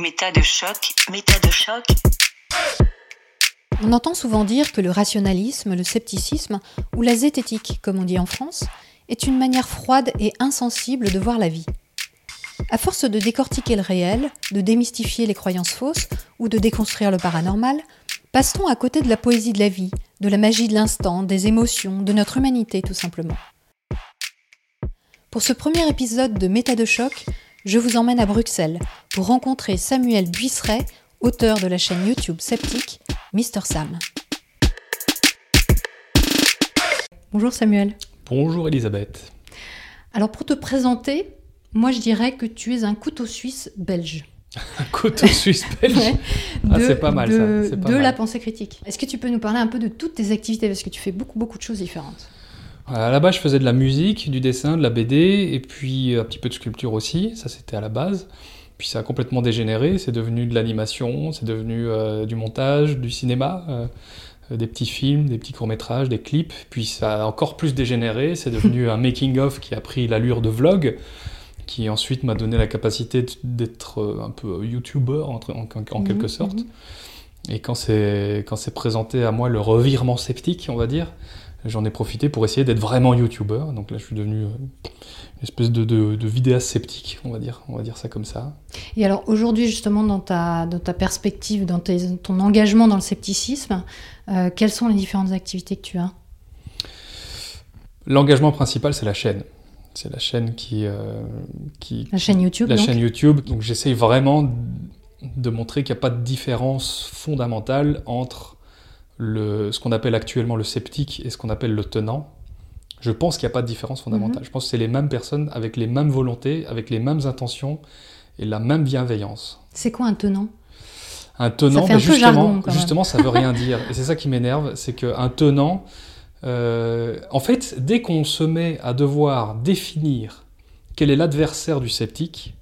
Méta de choc, méta de choc. On entend souvent dire que le rationalisme, le scepticisme, ou la zététique, comme on dit en France, est une manière froide et insensible de voir la vie. À force de décortiquer le réel, de démystifier les croyances fausses ou de déconstruire le paranormal, passe-t-on à côté de la poésie de la vie, de la magie de l'instant, des émotions, de notre humanité tout simplement Pour ce premier épisode de Méta de choc, je vous emmène à Bruxelles pour rencontrer Samuel Buisseret, auteur de la chaîne YouTube Sceptique, Mister Sam. Bonjour Samuel. Bonjour Elisabeth. Alors pour te présenter, moi je dirais que tu es un couteau suisse belge. Un couteau suisse belge Ouais, Ah, c'est pas mal, ça, de- pas de mal. la pensée critique. Est-ce que tu peux nous parler un peu de toutes tes activités? Parce que tu fais beaucoup beaucoup de choses différentes. À la base, je faisais de la musique, du dessin, de la BD, et puis un petit peu de sculpture aussi, ça c'était à la base. Puis ça a complètement dégénéré, c'est devenu de l'animation, c'est devenu euh, du montage, du cinéma, euh, euh, des petits films, des petits courts-métrages, des clips. Puis ça a encore plus dégénéré, c'est devenu un making-of qui a pris l'allure de vlog, qui ensuite m'a donné la capacité d'être euh, un peu youtubeur en, en- en quelque Mhm, sorte. mhm. Et quand c'est quand c'est présenté à moi le revirement sceptique, on va dire, j'en ai profité pour essayer d'être vraiment youtubeur. Donc là, je suis devenu euh, une espèce de, de, de vidéaste sceptique, on va dire, on va dire ça comme ça. Et alors aujourd'hui justement dans ta, dans ta perspective, dans tes- ton engagement dans le scepticisme, euh, quelles sont les différentes activités que tu as? L'engagement principal, c'est la chaîne. C'est la chaîne qui, euh, qui La chaîne YouTube la donc chaîne YouTube. Donc j'essaye vraiment de montrer qu'il n'y a pas de différence fondamentale entre le, ce qu'on appelle actuellement le sceptique et ce qu'on appelle le tenant. Je pense qu'il n'y a pas de différence fondamentale. Mhm. Je pense que c'est les mêmes personnes avec les mêmes volontés, avec les mêmes intentions et la même bienveillance. C'est quoi un tenant? Un tenant, fait ben peu justement, jargon, justement, ça veut rien dire. Et c'est ça qui m'énerve, c'est qu'un tenant, euh, en fait, dès qu'on se met à devoir définir quel est l'adversaire du sceptique,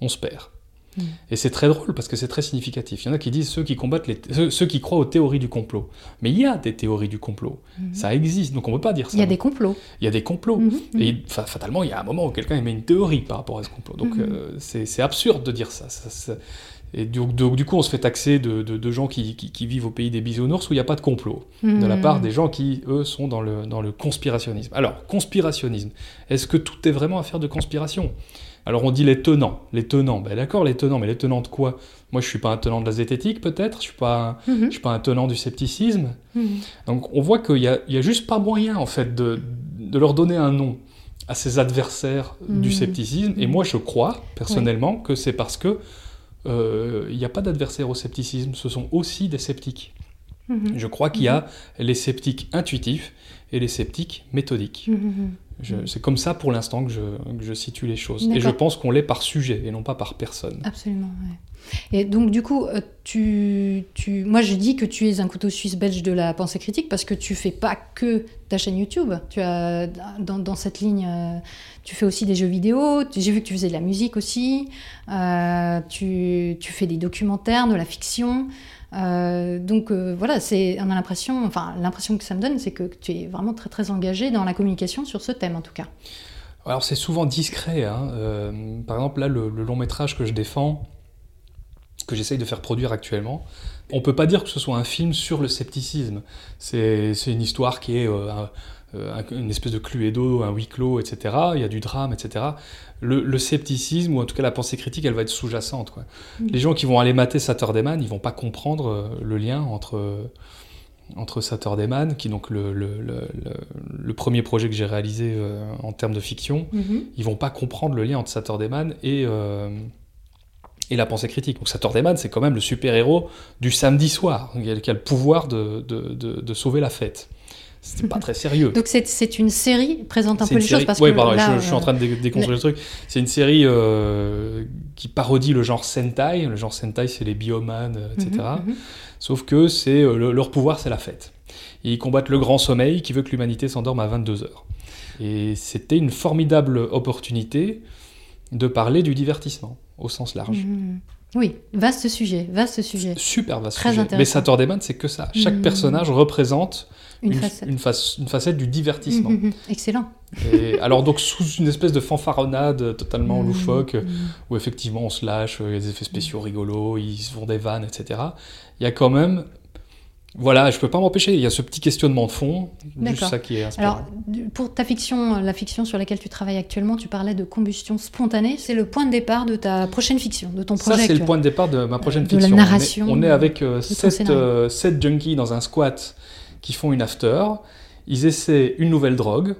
on se perd. Mm. Et c'est très drôle parce que c'est très significatif. Il y en a qui disent ceux qui combattent les, ceux, ceux qui croient aux théories du complot. Mais il y a des théories du complot. Mhm. Ça existe, donc on ne peut pas dire ça. Il y a des complots. Il y a des complots. Mhm, mhm. Et fa- fatalement, il y a un moment où quelqu'un émet une théorie par rapport à ce complot. Donc Mhm. euh, c'est absurde de dire ça. Ça- ça- et du, coup, on se fait taxer de, de- de gens qui, qui- qui vivent au pays des bisounours où il n'y a pas de complot. De la part des gens qui, eux, sont dans le, dans le conspirationnisme. Alors, conspirationnisme. Est-ce que tout est vraiment affaire de conspiration? Alors, on dit les tenants. Les tenants, ben d'accord, les tenants, mais les tenants de quoi? Moi, je suis pas un tenant de la zététique, peut-être. Je suis pas un- Mhm, je suis pas un tenant du scepticisme. mhm. Donc on voit qu'il n'y a, il y a juste pas moyen en fait de, de leur donner un nom à ces adversaires du Mhm. scepticisme. Et moi je crois personnellement que c'est parce que euh, il n'y a pas d'adversaire au scepticisme, ce sont aussi des sceptiques. Je crois qu'il y a les sceptiques intuitifs et les sceptiques méthodiques. Je- C'est comme ça pour l'instant que je, que je situe les choses. Et je pense qu'on l'est par sujet et non pas par personne. Absolument, ouais. Et donc, du coup, euh, tu, tu, moi, je dis que tu es un couteau suisse belge de la pensée critique parce que tu fais pas que ta chaîne YouTube. Tu as, dans, dans cette ligne, euh, tu fais aussi des jeux vidéo. J'ai vu que tu faisais de la musique aussi. Euh, tu, tu fais des documentaires, de la fiction. Euh, donc euh, voilà, c'est, on a l'impression, enfin l'impression que ça me donne, c'est que tu es vraiment très très engagé dans la communication sur ce thème en tout cas. Alors c'est souvent discret. hein. Euh, par exemple, là, le, le long métrage que je défends, que j'essaye de faire produire actuellement, on peut pas dire que ce soit un film sur le scepticisme. C'est une histoire qui est euh, un- euh, un- une espèce de cluedo, un huis clos, etc. Il y a du drame, etc. Le, le scepticisme, ou en tout cas la pensée critique, elle va être sous-jacente. Les gens qui vont aller mater Saturday Man, ils vont pas comprendre euh, le lien entre entre Saturday Man, qui est donc le, le, le- le- le premier projet que j'ai réalisé euh, en termes de fiction, Mhm. ils vont pas comprendre le lien entre Saturday Man et, euh, et la pensée critique. Donc Saturday c'est quand même le super-héros du samedi soir, qui a, le pouvoir de, de- de- de sauver la fête. C'est pas très sérieux. Donc c'est, c'est une série, présente un peu les série- choses parce ouais, que pardon, là, je, je suis en train de dé- déconstruire le truc. C'est une série euh, qui parodie le genre Sentai. Le genre Sentai, c'est les bioman, euh, etc. Mhm, mhm. Sauf que c'est euh, le- leur pouvoir, c'est la fête. Et ils combattent le grand sommeil qui veut que l'humanité s'endorme à 22 heures. Et c'était une formidable opportunité de parler du divertissement au sens large. Mhm. Oui, vaste sujet, vaste sujet. Super vaste Très sujet. intéressant. Mais Saturday c'est que ça. Chaque Mhm. personnage représente Une une, facette. une face- une facette du divertissement. Mhm. Excellent. Et alors donc sous une espèce de fanfaronnade totalement loufoque, où effectivement on se lâche, il y a des effets spéciaux rigolos, ils se font des vannes, etc. Il y a quand même, voilà, je peux pas m'empêcher, il y a ce petit questionnement de fond, juste ça qui est inspirant. Alors, pour ta fiction, la fiction sur laquelle tu travailles actuellement, tu parlais de combustion spontanée. C'est le point de départ de ta prochaine fiction, de ton Ça, projet c'est le point de départ de ma prochaine de la fiction. narration, On est, on est avec euh, sept, euh, junkies dans un squat qui font une after. Ils essaient une nouvelle drogue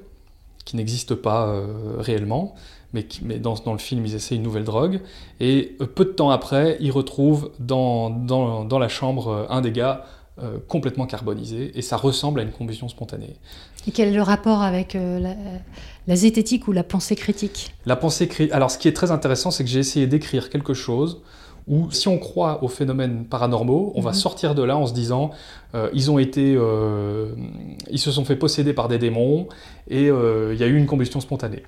qui n'existe pas euh, réellement, mais, qui- mais dans, dans le film, ils essaient une nouvelle drogue. Et euh, peu de temps après, ils retrouvent dans, dans, dans la chambre euh, un des gars euh, complètement carbonisé, et ça ressemble à une combustion spontanée. Et quel est le rapport avec euh, la, la zététique ou la pensée critique La pensée cri- Alors, ce qui est très intéressant, c'est que j'ai essayé d'écrire quelque chose où, si on croit aux phénomènes paranormaux, on va Mhm. sortir de là en se disant, euh, ils ont été, ils se sont fait posséder par des démons et il y a eu une combustion spontanée.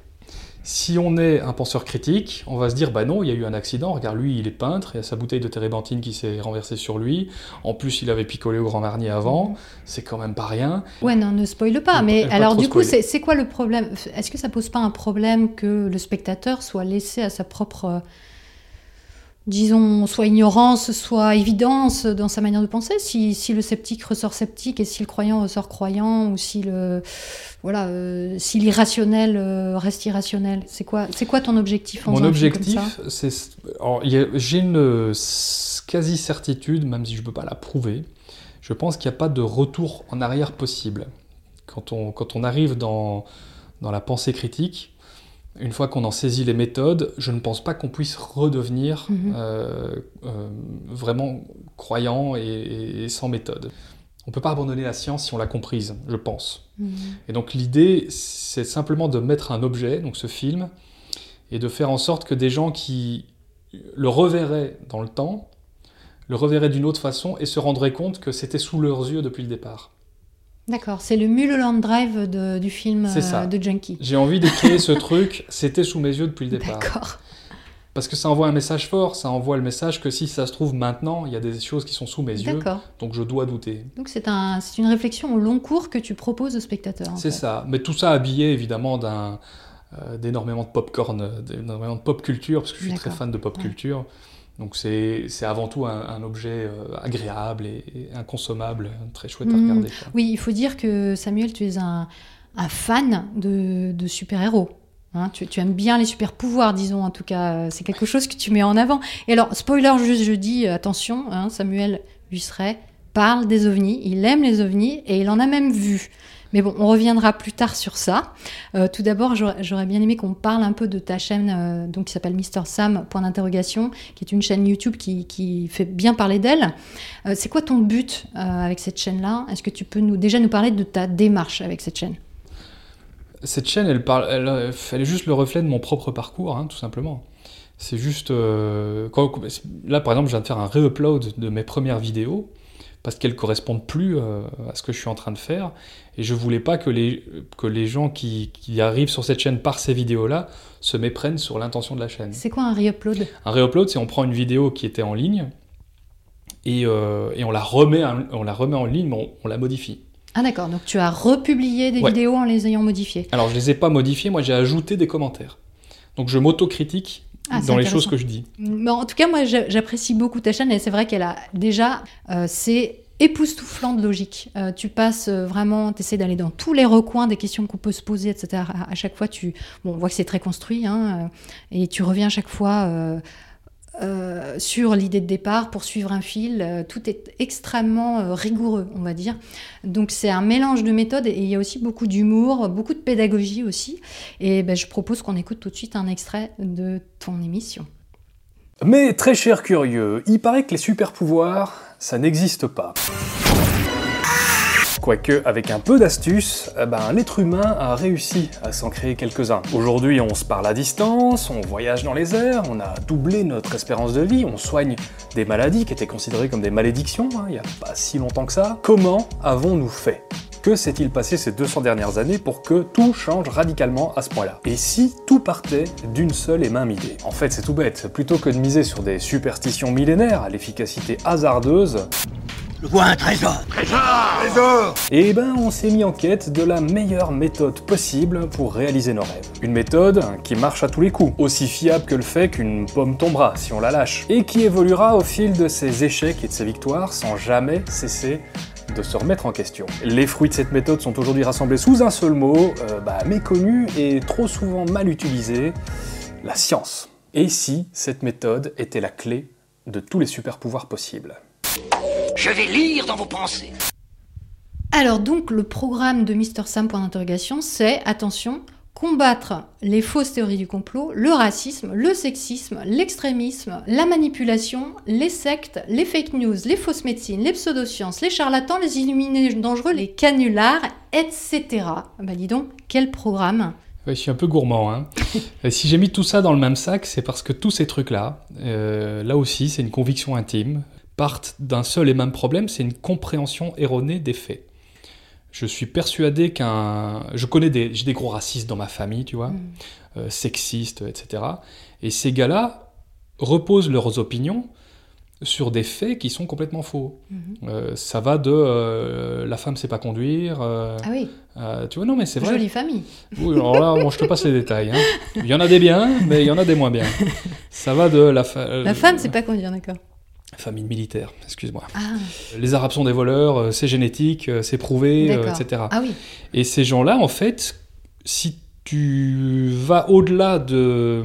Si on est un penseur critique, on va se dire, bah non, il y a eu un accident, regarde, lui, il est peintre, il y a sa bouteille de térébenthine qui s'est renversée sur lui, en plus, il avait picolé au Grand Marnier avant, c'est quand même pas rien. Ouais, non, ne spoile pas. Mais pas- alors, du coup, spoiler. c'est quoi le problème? Est-ce que ça pose pas un problème que le spectateur soit laissé à sa propre, euh, disons, soit ignorance, soit évidence dans sa manière de penser si, si le sceptique ressort sceptique et si le croyant ressort croyant ou si le voilà, euh, si l'irrationnel euh, reste irrationnel C'est quoi, c'est quoi ton objectif en Mon objectif, c'est. J'ai une s- quasi-certitude, même si je ne peux pas la prouver. Je pense qu'il n'y a pas de retour en arrière possible. Quand on, quand on arrive dans, dans la pensée critique, une fois qu'on en saisit les méthodes, je ne pense pas qu'on puisse redevenir Mhm. euh, euh, vraiment croyant et, sans méthode. On ne peut pas abandonner la science si on l'a comprise, je pense. Mhm. Et donc l'idée, c'est simplement de mettre un objet, donc ce film, et de faire en sorte que des gens qui le reverraient dans le temps, le reverraient d'une autre façon et se rendraient compte que c'était sous leurs yeux depuis le départ. D'accord, c'est le Mulholland Drive de- du film ça. euh, de Junkie. J'ai envie de créer ce truc, c'était sous mes yeux depuis le départ. D'accord. Parce que ça envoie un message fort, ça envoie le message que si ça se trouve maintenant, il y a des choses qui sont sous mes yeux, D'accord. donc je dois douter. Donc c'est un, une réflexion au long cours que tu proposes au spectateur. C'est ça, mais tout ça habillé évidemment d'un euh, d'énormément de popcorn, d'énormément de pop culture, parce que je suis très fan de pop Ouais. Donc c'est avant tout un, un objet euh, agréable et, et inconsommable, très chouette à Mhm. regarder. Oui, il faut dire que Samuel, tu es un, un fan de, de super-héros. Hein, tu, tu aimes bien les super-pouvoirs, disons, en tout cas, euh, c'est quelque chose que tu mets en avant. Et alors, spoiler, juste je dis, euh, attention, hein, Samuel Busseret parle des ovnis, il aime les ovnis et il en a même vu. Mais bon, on reviendra plus tard sur ça. Euh, tout d'abord, j'aurais bien aimé qu'on parle un peu de ta chaîne euh, donc, qui s'appelle Mister Sam, qui est une chaîne YouTube qui, fait bien parler d'elle. Euh, c'est quoi ton but avec cette chaîne-là? Est-ce que tu peux déjà nous parler de ta démarche avec cette chaîne? Cette chaîne, elle, est juste le reflet de mon propre parcours, hein, tout simplement. C'est juste... là, par exemple, je viens de faire un re-upload de mes premières vidéos, parce qu'elles correspondent plus euh, à ce que je suis en train de faire. Et je voulais pas que les, que les gens qui, qui arrivent sur cette chaîne par ces vidéos-là se méprennent sur l'intention de la chaîne. C'est quoi un re-upload? Un re-upload, c'est on prend une vidéo qui était en ligne et, euh, et on, la remet, en- on la remet en ligne, mais on, on la modifie. Ah d'accord, donc tu as republié des Ouais. vidéos en les ayant modifiées. Alors je les ai pas modifiées, moi j'ai ajouté des commentaires. Donc je m'autocritique Ah, dans les choses que je dis. Mais en tout cas, moi, j'a- j'apprécie beaucoup ta chaîne et c'est vrai qu'elle a déjà, euh, c'est époustouflant de logique. Euh, tu passes euh, vraiment, tu essaies d'aller dans tous les recoins des questions qu'on peut se poser, etc. À, à chaque fois, tu, bon, on voit que c'est très construit, hein, et tu reviens à chaque fois euh, sur l'idée de départ pour suivre un fil. Euh, tout est extrêmement euh, rigoureux, on va dire. Donc c'est un mélange de méthodes et il y a aussi beaucoup d'humour, beaucoup de pédagogie aussi. Et ben, je propose qu'on écoute tout de suite un extrait de ton émission. Mais très cher curieux, il paraît que les super pouvoirs, ça n'existe pas. Quoique, avec un peu d'astuce, eh ben, l'être humain a réussi à s'en créer quelques-uns. Aujourd'hui, on se parle à distance, on voyage dans les airs, on a doublé notre espérance de vie, on soigne des maladies qui étaient considérées comme des malédictions, hein, il n'y a pas si longtemps que ça. Comment avons-nous fait? Que s'est-il passé ces 200 dernières années pour que tout change radicalement à ce point-là? Et si tout partait d'une seule et même idée? En fait, c'est tout bête. Plutôt que de miser sur des superstitions millénaires à l'efficacité hasardeuse, Je vois un trésor. Et ben, on s'est mis en quête de la meilleure méthode possible pour réaliser nos rêves. Une méthode qui marche à tous les coups, aussi fiable que le fait qu'une pomme tombera si on la lâche, et qui évoluera au fil de ses échecs et de ses victoires sans jamais cesser de se remettre en question. Les fruits de cette méthode sont aujourd'hui rassemblés sous un seul mot, euh, bah, méconnu et trop souvent mal utilisé, la science. Et si cette méthode était la clé de tous les super pouvoirs possibles? Je vais lire dans vos pensées. Alors donc le programme de Mr Sam point d'interrogation, c'est attention, combattre les fausses théories du complot, le racisme, le sexisme, l'extrémisme, la manipulation, les sectes, les fake news, les fausses médecines, les pseudosciences, les charlatans, les illuminés dangereux, les canulars, etc. Bah dis donc, quel programme Ouais, je suis un peu gourmand. Hein. Et si j'ai mis tout ça dans le même sac, c'est parce que tous ces trucs-là, euh, là aussi, c'est une conviction intime, partent d'un seul et même problème, c'est une compréhension erronée des faits. Je suis persuadé qu'un... Je connais des... J'ai des gros racistes dans ma famille, tu vois, Mm. euh, sexistes, etc. Et ces gars-là reposent leurs opinions sur des faits qui sont complètement faux. Mhm. Euh, ça va de euh, la femme sait pas conduire, euh, Ah oui, tu vois, non mais c'est vrai. jolie famille. Oui, alors là, bon, je te passe les détails. hein. Il y en a des biens, mais il y en a des moins bien. Ça va de la, fa- La femme, c'est pas conduire, d'accord. Famille militaire, excuse-moi. Ah, Les Arabes sont des voleurs, euh, c'est génétique, euh, c'est prouvé, euh, etc. ah oui, Et ces gens-là, en fait, si tu vas au-delà de,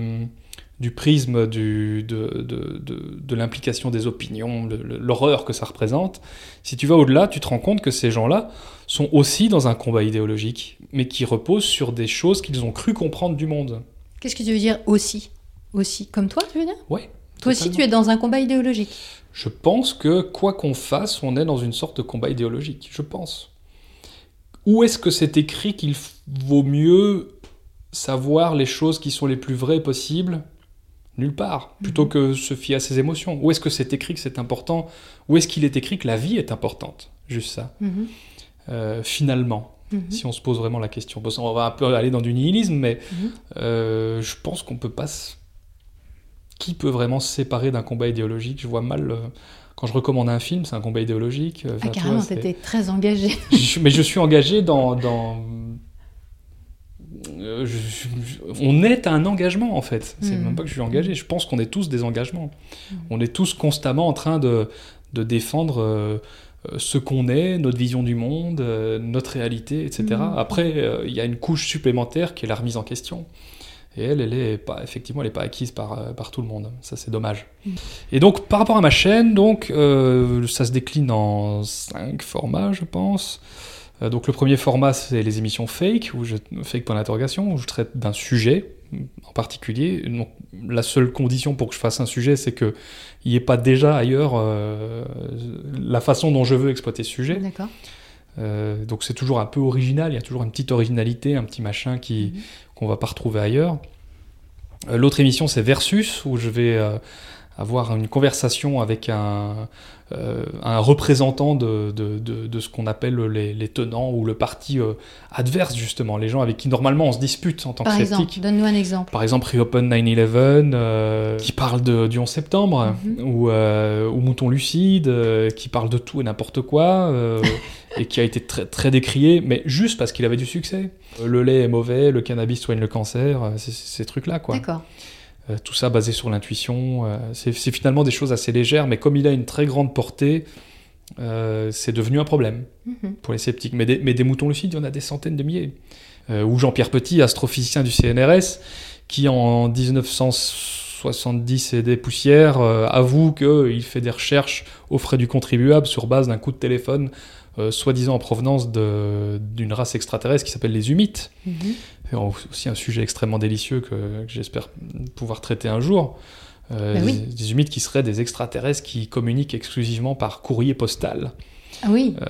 du prisme du, de, de, de, de l'implication des opinions, l'horreur que ça représente, si tu vas au-delà, tu te rends compte que ces gens-là sont aussi dans un combat idéologique, mais qui repose sur des choses qu'ils ont cru comprendre du monde. qu'est-ce que tu veux dire aussi? Aussi, comme toi, tu veux dire? Ouais. Toi aussi, tu es dans un combat idéologique. Je pense que quoi qu'on fasse, on est dans une sorte de combat idéologique. Je pense. Où est-ce que c'est écrit qu'il vaut mieux savoir les choses qui sont les plus vraies possibles? Nulle part. Plutôt que se fier à ses émotions. Où est-ce que c'est écrit que c'est important? Où est-ce qu'il est écrit que la vie est importante? Juste ça. Mhm, Euh, finalement, mhm. si on se pose vraiment la question. Bon, on va un peu aller dans du nihilisme, mais Mhm. euh, je pense qu'on peut pas. se- Qui peut vraiment se séparer d'un combat idéologique Je vois mal. euh, Quand je recommande un film, c'est un combat idéologique. euh, Ah, enfin, tu carrément, t'étais très engagé. mais je suis engagé dans. dans- euh, je- je- on est un engagement en fait. C'est Mhm. même pas que je suis engagé. Je pense qu'on est tous des engagements. Mhm. On est tous constamment en train de, de défendre euh, ce qu'on est, notre vision du monde, euh, notre réalité, etc. Mhm. Après, il y a une couche supplémentaire qui est la remise en question. Et elle, elle est pas, effectivement, elle n'est pas acquise par, euh, par tout le monde. Ça, c'est dommage. Mhm. Et donc, par rapport à ma chaîne, donc, euh, ça se décline en cinq formats, je pense. Euh, donc, le premier format, c'est les émissions fake, où je, fake point d'interrogation, où je traite d'un sujet en particulier. Donc, la seule condition pour que je fasse un sujet, c'est qu'il n'y ait pas déjà ailleurs euh, la façon dont je veux exploiter ce sujet. D'accord. Euh, donc c'est toujours un peu original, il y a toujours une petite originalité, un petit machin qui Mhm. Qu'on va pas retrouver ailleurs. Euh, L'autre émission c'est Versus où je vais euh, avoir une conversation avec un, euh, un représentant de, de, de, de ce qu'on appelle les, les tenants ou le parti euh, adverse justement, les gens avec qui normalement on se dispute en tant Par que exemple, sceptique. donne-nous un exemple. Par exemple, Reopen 9-11, euh, qui parle du 11 septembre, Mhm. ou, euh, ou Mouton Lucide, qui parle de tout et n'importe quoi, et qui a été très, très décrié, mais juste parce qu'il avait du succès. Le lait est mauvais, le cannabis soigne le cancer, ces trucs-là, quoi. D'accord. Euh, tout ça basé sur l'intuition. euh, c'est finalement des choses assez légères, mais comme il a une très grande portée, euh, c'est devenu un problème Mhm. pour les sceptiques. Mais des, mais des moutons lucides, il y en a des centaines de milliers. Ou Jean-Pierre Petit, astrophysicien du CNRS, qui en 1970 et des poussières avoue qu'il fait des recherches aux frais du contribuable sur base d'un coup de téléphone, soi-disant en provenance d'une race extraterrestre qui s'appelle les humites. Mhm. Et aussi un sujet extrêmement délicieux que, que j'espère pouvoir traiter un jour. Euh, Ben oui. des, des humites qui seraient des extraterrestres qui communiquent exclusivement par courrier postal. Ah oui, Euh,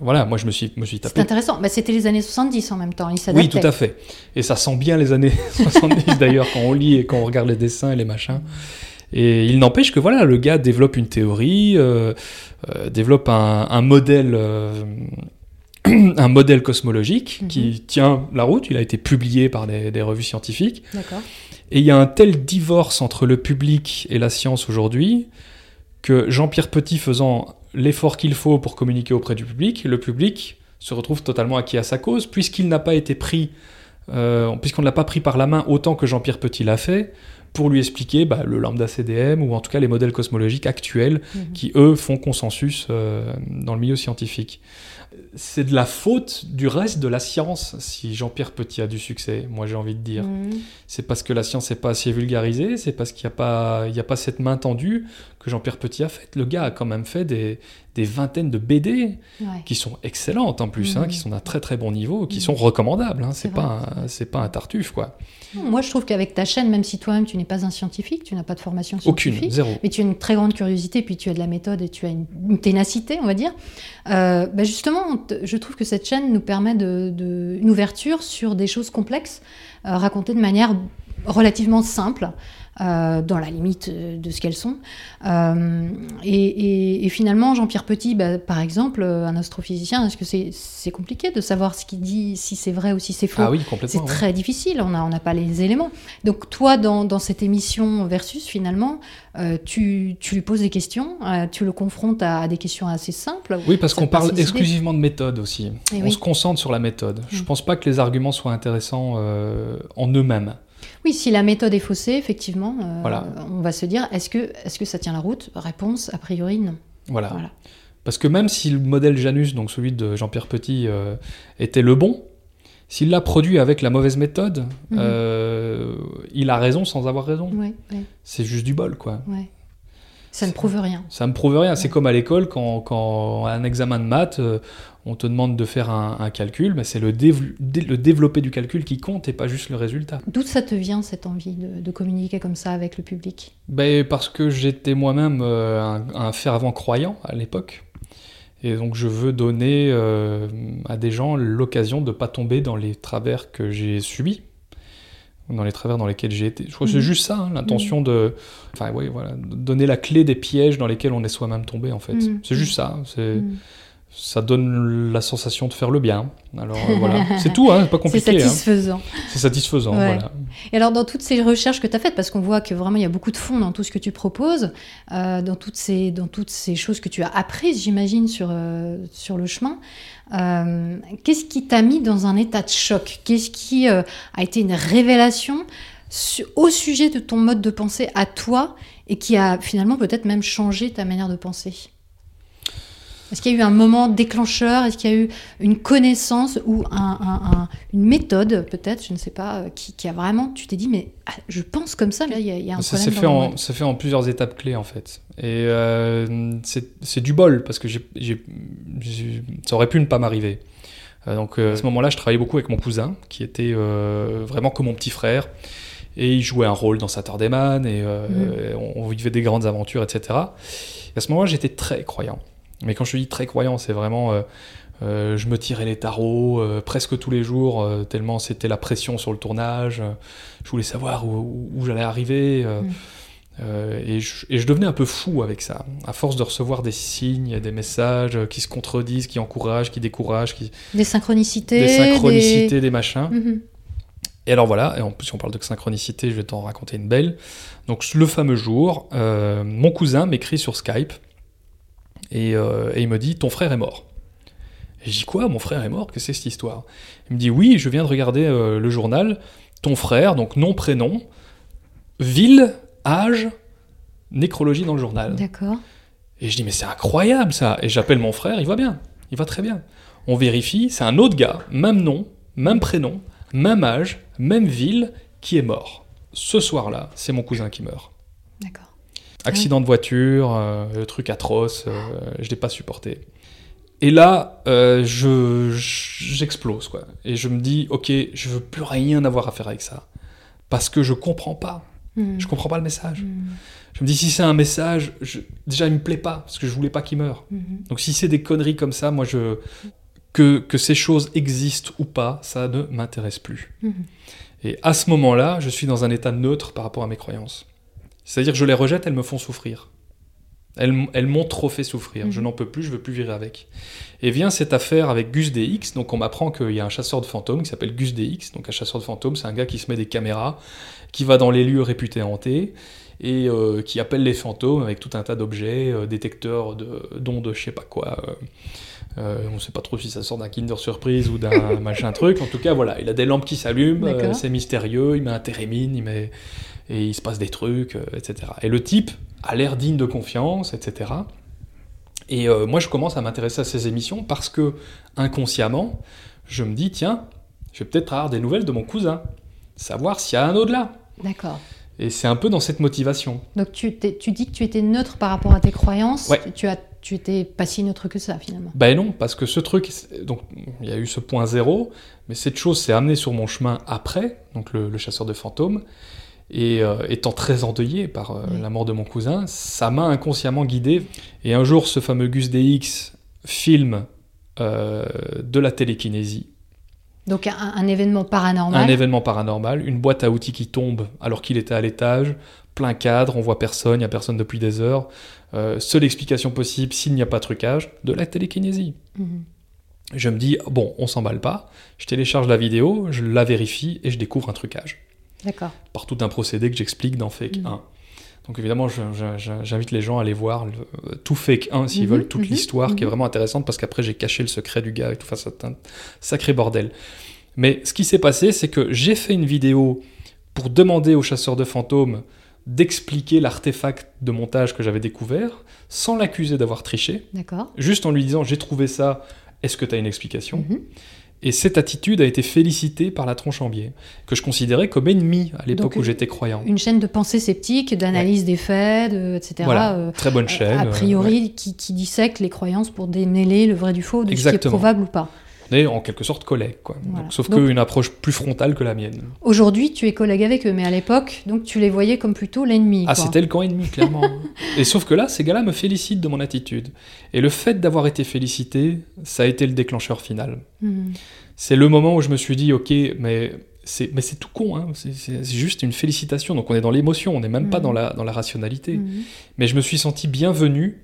voilà, moi je me suis, me suis c'est tapé. intéressant. Bah, C'était les années 70 en même temps, ils Oui, tout à fait. Et ça sent bien les années 70 d'ailleurs quand on lit et quand on regarde les dessins et les machins. Et il n'empêche que voilà, le gars développe une théorie, euh, développe un, un modèle, un modèle cosmologique Mhm. qui tient la route. Il a été publié par des, des revues scientifiques. Et il y a un tel divorce entre le public et la science aujourd'hui que Jean-Pierre Petit faisant l'effort qu'il faut pour communiquer auprès du public, le public se retrouve totalement acquis à sa cause, puisqu'il n'a pas été pris, euh, puisqu'on ne l'a pas pris par la main autant que Jean-Pierre Petit l'a fait, pour lui expliquer bah, le lambda CDM ou en tout cas les modèles cosmologiques actuels Mhm. qui, eux, font consensus euh, dans le milieu scientifique. C'est de la faute du reste de la science si Jean-Pierre Petit a du succès, moi j'ai envie de dire. Mhm. C'est parce que la science n'est pas assez vulgarisée, c'est parce qu'il n'y a, pas- il y a pas cette main tendue que Jean-Pierre Petit a faite. Le gars a quand même fait des, des vingtaines de BD Ouais. qui sont excellentes en plus, hein, Mhm. qui sont d'un très très bon niveau, qui Mhm. sont recommandables. Hein, c'est pas, un- c'est pas un tartuffe quoi. Moi, je trouve qu'avec ta chaîne, même si toi-même tu n'es pas un scientifique, tu n'as pas de formation Aucune, scientifique, zéro. mais tu as une très grande curiosité, puis tu as de la méthode et tu as une, une ténacité, on va dire. Euh, bah justement, je trouve que cette chaîne nous permet de, de- une ouverture sur des choses complexes, euh, racontées de manière relativement simple. Euh, dans la limite euh, de ce qu'elles sont. Euh, et, et- et finalement, Jean-Pierre Petit, bah, par exemple, un astrophysicien, est-ce que c'est compliqué de savoir ce qu'il dit, si c'est vrai ou si c'est faux? Ah oui, c'est ouais. très difficile, on n'a on pas les éléments. Donc toi, dans, dans cette émission Versus, finalement, euh, tu, tu lui poses des questions, tu le confrontes à, à des questions assez simples. Oui, parce qu'on parle idées. exclusivement de méthode aussi. Eh on oui. se concentre sur la méthode. Je Mm. pense pas que les arguments soient intéressants en eux-mêmes. Oui, si la méthode est faussée, effectivement, euh, Voilà. on va se dire, est-ce que, est que ça tient la route? Réponse, a priori, non. Voilà. Voilà. Parce que même si le modèle Janus, donc celui de Jean-Pierre Petit, euh, était le bon, s'il l'a produit avec la mauvaise méthode, Mhm. euh, il a raison sans avoir raison. Ouais, ouais, C'est juste du bol, quoi. ouais. Ça ne prouve rien. Ça me prouve rien. C'est comme à l'école, quand, quand un examen de maths, euh, on te demande de faire un, un calcul, mais c'est le, dév- dé- le développé du calcul qui compte et pas juste le résultat. D'où ça te vient, cette envie de, de communiquer comme ça avec le public? Ben, parce que j'étais moi-même euh, un, un fervent croyant à l'époque. Et donc je veux donner euh, à des gens l'occasion de ne pas tomber dans les travers que j'ai subis, dans les travers dans lesquels j'ai été. Je crois que c'est Mhm. juste ça, hein, l'intention de... Enfin oui, voilà, de donner la clé des pièges dans lesquels on est soi-même tombé en fait. Mhm. C'est juste ça. C'est... Mm. Ça donne la sensation de faire le bien. Alors euh, voilà, c'est tout, hein, c'est pas C'est compliqué. hein. satisfaisant. C'est satisfaisant, Ouais. voilà. Et alors, dans toutes ces recherches que tu as faites, parce qu'on voit que vraiment il y a beaucoup de fond dans tout ce que tu proposes, euh, dans, toutes ces, dans toutes ces choses que tu as apprises, j'imagine, sur, euh, sur le chemin, qu'est-ce qui t'a mis dans un état de choc? Qu'est-ce qui a été une révélation su- au sujet de ton mode de pensée à toi et qui a finalement peut-être même changé ta manière de penser? Est-ce qu'il y a eu un moment déclencheur? Est-ce qu'il y a eu une connaissance ou un- un- un- une méthode, peut-être, je ne sais pas, euh, qui, qui a vraiment, tu t'es dit, mais ah, je pense comme ça, mais là, il y a, il y a un Ça problème. s'est fait, en, monde. ça fait en plusieurs étapes clés en fait. Et euh, c'est c'est du bol parce que j'ai, j'ai- j'ai- ça aurait pu ne pas m'arriver. Euh, donc euh, à ce moment-là, je travaillais beaucoup avec mon cousin qui était vraiment comme mon petit frère. Et il jouait un rôle dans Saturday-Man et euh, Mhm. on, on vivait des grandes aventures, etc. Et à ce moment-là, j'étais très croyant. Mais quand je dis très croyant, c'est vraiment. euh, euh, je me tirais les tarots euh, presque tous les jours, euh, tellement c'était la pression sur le tournage. je voulais savoir où, où- où j'allais arriver. Mm. et, je, et je devenais un peu fou avec ça. À force de recevoir des signes, des messages qui se contredisent, qui encouragent, qui découragent, qui, Des synchronicités. des synchronicités, des machins. Mhm. Et alors voilà, et en plus si on parle de synchronicité, je vais t'en raconter une belle. Donc le fameux jour, mon cousin m'écrit sur Skype et, euh, et il me dit ton frère est mort. Et je dis quoi, mon frère est mort? Que c'est cette histoire? Il me dit oui, je viens de regarder euh, le journal, ton frère, donc nom, prénom, ville, âge, nécrologie dans le journal. D'accord. Et je dis, mais c'est incroyable ça. Et j'appelle mon frère, il va bien. Il va très bien. On vérifie, c'est un autre gars, même nom, même prénom, même âge, même ville, qui est mort. Ce soir-là, c'est mon cousin qui meurt. D'accord. Accident de voiture, euh, le truc atroce, euh, je l'ai pas supporté. Et là, euh, je, j'explose, quoi. Et je me dis, ok, je veux plus rien avoir à faire avec ça. Parce que je comprends pas. Mhm. Je comprends pas le message. Mhm. Je me dis, si c'est un message, je- déjà, il me plaît pas, parce que je voulais pas qu'il meure. Mhm. Donc si c'est des conneries comme ça, moi je que, que ces choses existent ou pas, ça ne m'intéresse plus. Mhm. Et à ce moment-là, je suis dans un état neutre par rapport à mes croyances. C'est-à-dire que je les rejette, elles me font souffrir. Elles, m'ont trop fait souffrir. Mhm. Je n'en peux plus, je veux plus vivre avec. Et vient cette affaire avec Gus DX. Donc on m'apprend qu'il y a un chasseur de fantômes qui s'appelle Gus DX. Donc un chasseur de fantômes, c'est un gars qui se met des caméras, qui va dans les lieux réputés hantés et euh, qui appelle les fantômes avec tout un tas d'objets, euh, détecteurs de d'ondes, je sais pas quoi. euh, on sait pas trop si ça sort d'un Kinder Surprise ou d'un machin truc. En tout cas, voilà, il a des lampes qui s'allument, c'est mystérieux, il met un térémine, il met et il se passe des trucs, euh, etc. Et le type a l'air digne de confiance, etc. Et euh, moi, je commence à m'intéresser à ces émissions parce que inconsciemment, je me dis tiens, je vais peut-être avoir des nouvelles de mon cousin, savoir s'il y a un au-delà. D'accord. Et c'est un peu dans cette motivation. Donc tu, dis que tu étais neutre par rapport à tes croyances. Ouais. Tu as, tu étais pas si neutre que ça finalement. Ben non, parce que ce truc, donc il y a eu ce point zéro, mais cette chose s'est amenée sur mon chemin après, donc le, le chasseur de fantômes, et euh, étant très endeuillé par euh, Oui. la mort de mon cousin, ça m'a inconsciemment guidé. Et un jour, ce fameux Gus DX filme euh, de la télékinésie, Donc un, un événement paranormal. un événement paranormal, une boîte à outils qui tombe alors qu'il était à l'étage, plein cadre, on voit personne, il n'y a personne depuis des heures. Seule explication possible s'il n'y a pas trucage, de la télékinésie. Mhm. Je me dis, bon, on s'emballe pas, je télécharge la vidéo, je la vérifie et je découvre un trucage. D'accord. Par tout un procédé que j'explique dans Fake Mhm. 1. Donc évidemment, j'invite les gens à aller voir le- tout Fake 1 s'ils Mhm, veulent, toute mhm, l'histoire qui est mhm. vraiment intéressante parce qu'après j'ai caché le secret du gars et tout, enfin c'est un sacré bordel. Mais ce qui s'est passé, c'est que j'ai fait une vidéo pour demander au chasseur de fantômes d'expliquer l'artefact de montage que j'avais découvert sans l'accuser d'avoir triché, D'accord. juste en lui disant j'ai trouvé ça, est-ce que tu as une explication? Mhm. Et cette attitude a été félicitée par la tronche en biais, que je considérais comme ennemi à l'époque où j'étais croyant. Une chaîne de pensée sceptique, d'analyse des faits, de- etc. Voilà, euh, très bonne chaîne. a euh, priori, ouais. qui, qui dissèque les croyances pour démêler le vrai du faux, de ce qui est probable ou pas. En quelque sorte collègues, quoi. Voilà. Donc, sauf qu'une approche plus frontale que la mienne. Aujourd'hui, tu es collègue avec eux, mais à l'époque, donc tu les voyais comme plutôt l'ennemi. Ah, c'était le camp ennemi, clairement. et sauf que là, ces gars-là me félicitent de mon attitude. Et le fait d'avoir été félicité, ça a été le déclencheur final. Mhm. C'est le moment où je me suis dit, ok, mais c'est, mais c'est tout con, hein. c'est, juste une félicitation. Donc on est dans l'émotion, on n'est même pas Mhm. dans la, dans la rationalité. Mhm. Mais je me suis senti bienvenu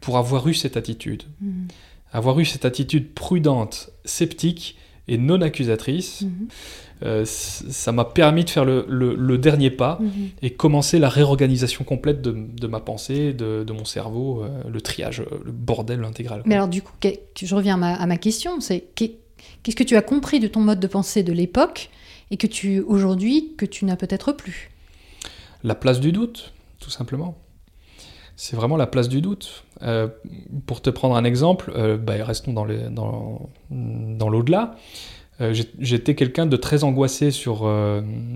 pour avoir eu cette attitude. Avoir eu cette attitude prudente, sceptique et non accusatrice, Mhm. euh, ça m'a permis de faire le, le- le dernier pas Mhm. et commencer la réorganisation complète de, de ma pensée, de, de mon cerveau, euh, le triage, euh, le bordel intégral. quoi. Mais alors, du coup, je reviens à ma, à ma question c'est qu'est- qu'est-ce que tu as compris de ton mode de pensée de l'époque et que tu, aujourd'hui, que tu n'as peut-être plus? La place du doute, tout simplement. C'est vraiment la place du doute. Euh, pour te prendre un exemple, euh, bah, restons dans les- dans- dans l'au-delà. Euh, J'étais quelqu'un de très angoissé sur,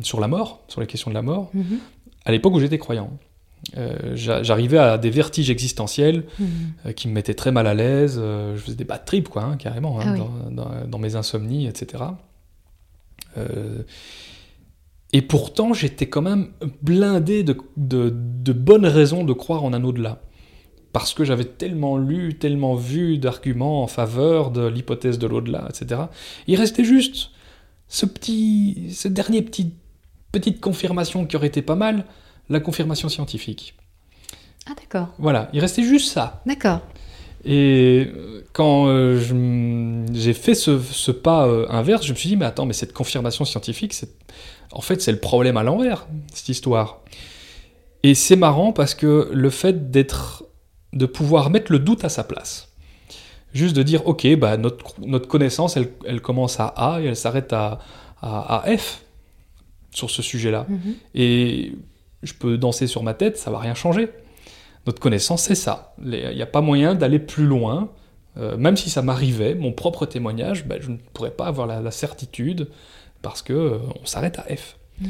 sur la mort, sur les questions de la mort, Mhm. à l'époque où j'étais croyant. J'a- J'arrivais à des vertiges existentiels Mhm. qui me mettaient très mal à l'aise. je faisais des bad trips, quoi, hein, carrément, hein, Ah oui. dans, dans- dans mes insomnies, etc. Et pourtant, j'étais quand même blindé de, de- de bonnes raisons de croire en un au-delà. Parce que j'avais tellement lu, tellement vu d'arguments en faveur de l'hypothèse de l'au-delà, etc. Il restait juste ce petit, ce dernier petit, petite confirmation qui aurait été pas mal, la confirmation scientifique. Ah, d'accord. Voilà, il restait juste ça. D'accord. Et euh, quand euh, j'ai fait ce, ce pas euh, inverse, je me suis dit, mais attends, mais cette confirmation scientifique, c'est- en fait, c'est le problème à l'envers, cette histoire. Et c'est marrant parce que le fait d'être, de pouvoir mettre le doute à sa place, juste de dire, ok, bah, notre, notre connaissance, elle, elle commence à A et elle s'arrête à, à, à F sur ce sujet-là. Mhm. Et je peux danser sur ma tête, ça va rien changer. Notre connaissance, c'est ça. Il n'y a pas moyen d'aller plus loin. Euh, même si ça m'arrivait, mon propre témoignage, ben, je ne pourrais pas avoir la, la certitude parce que euh, on s'arrête à F. Mhm.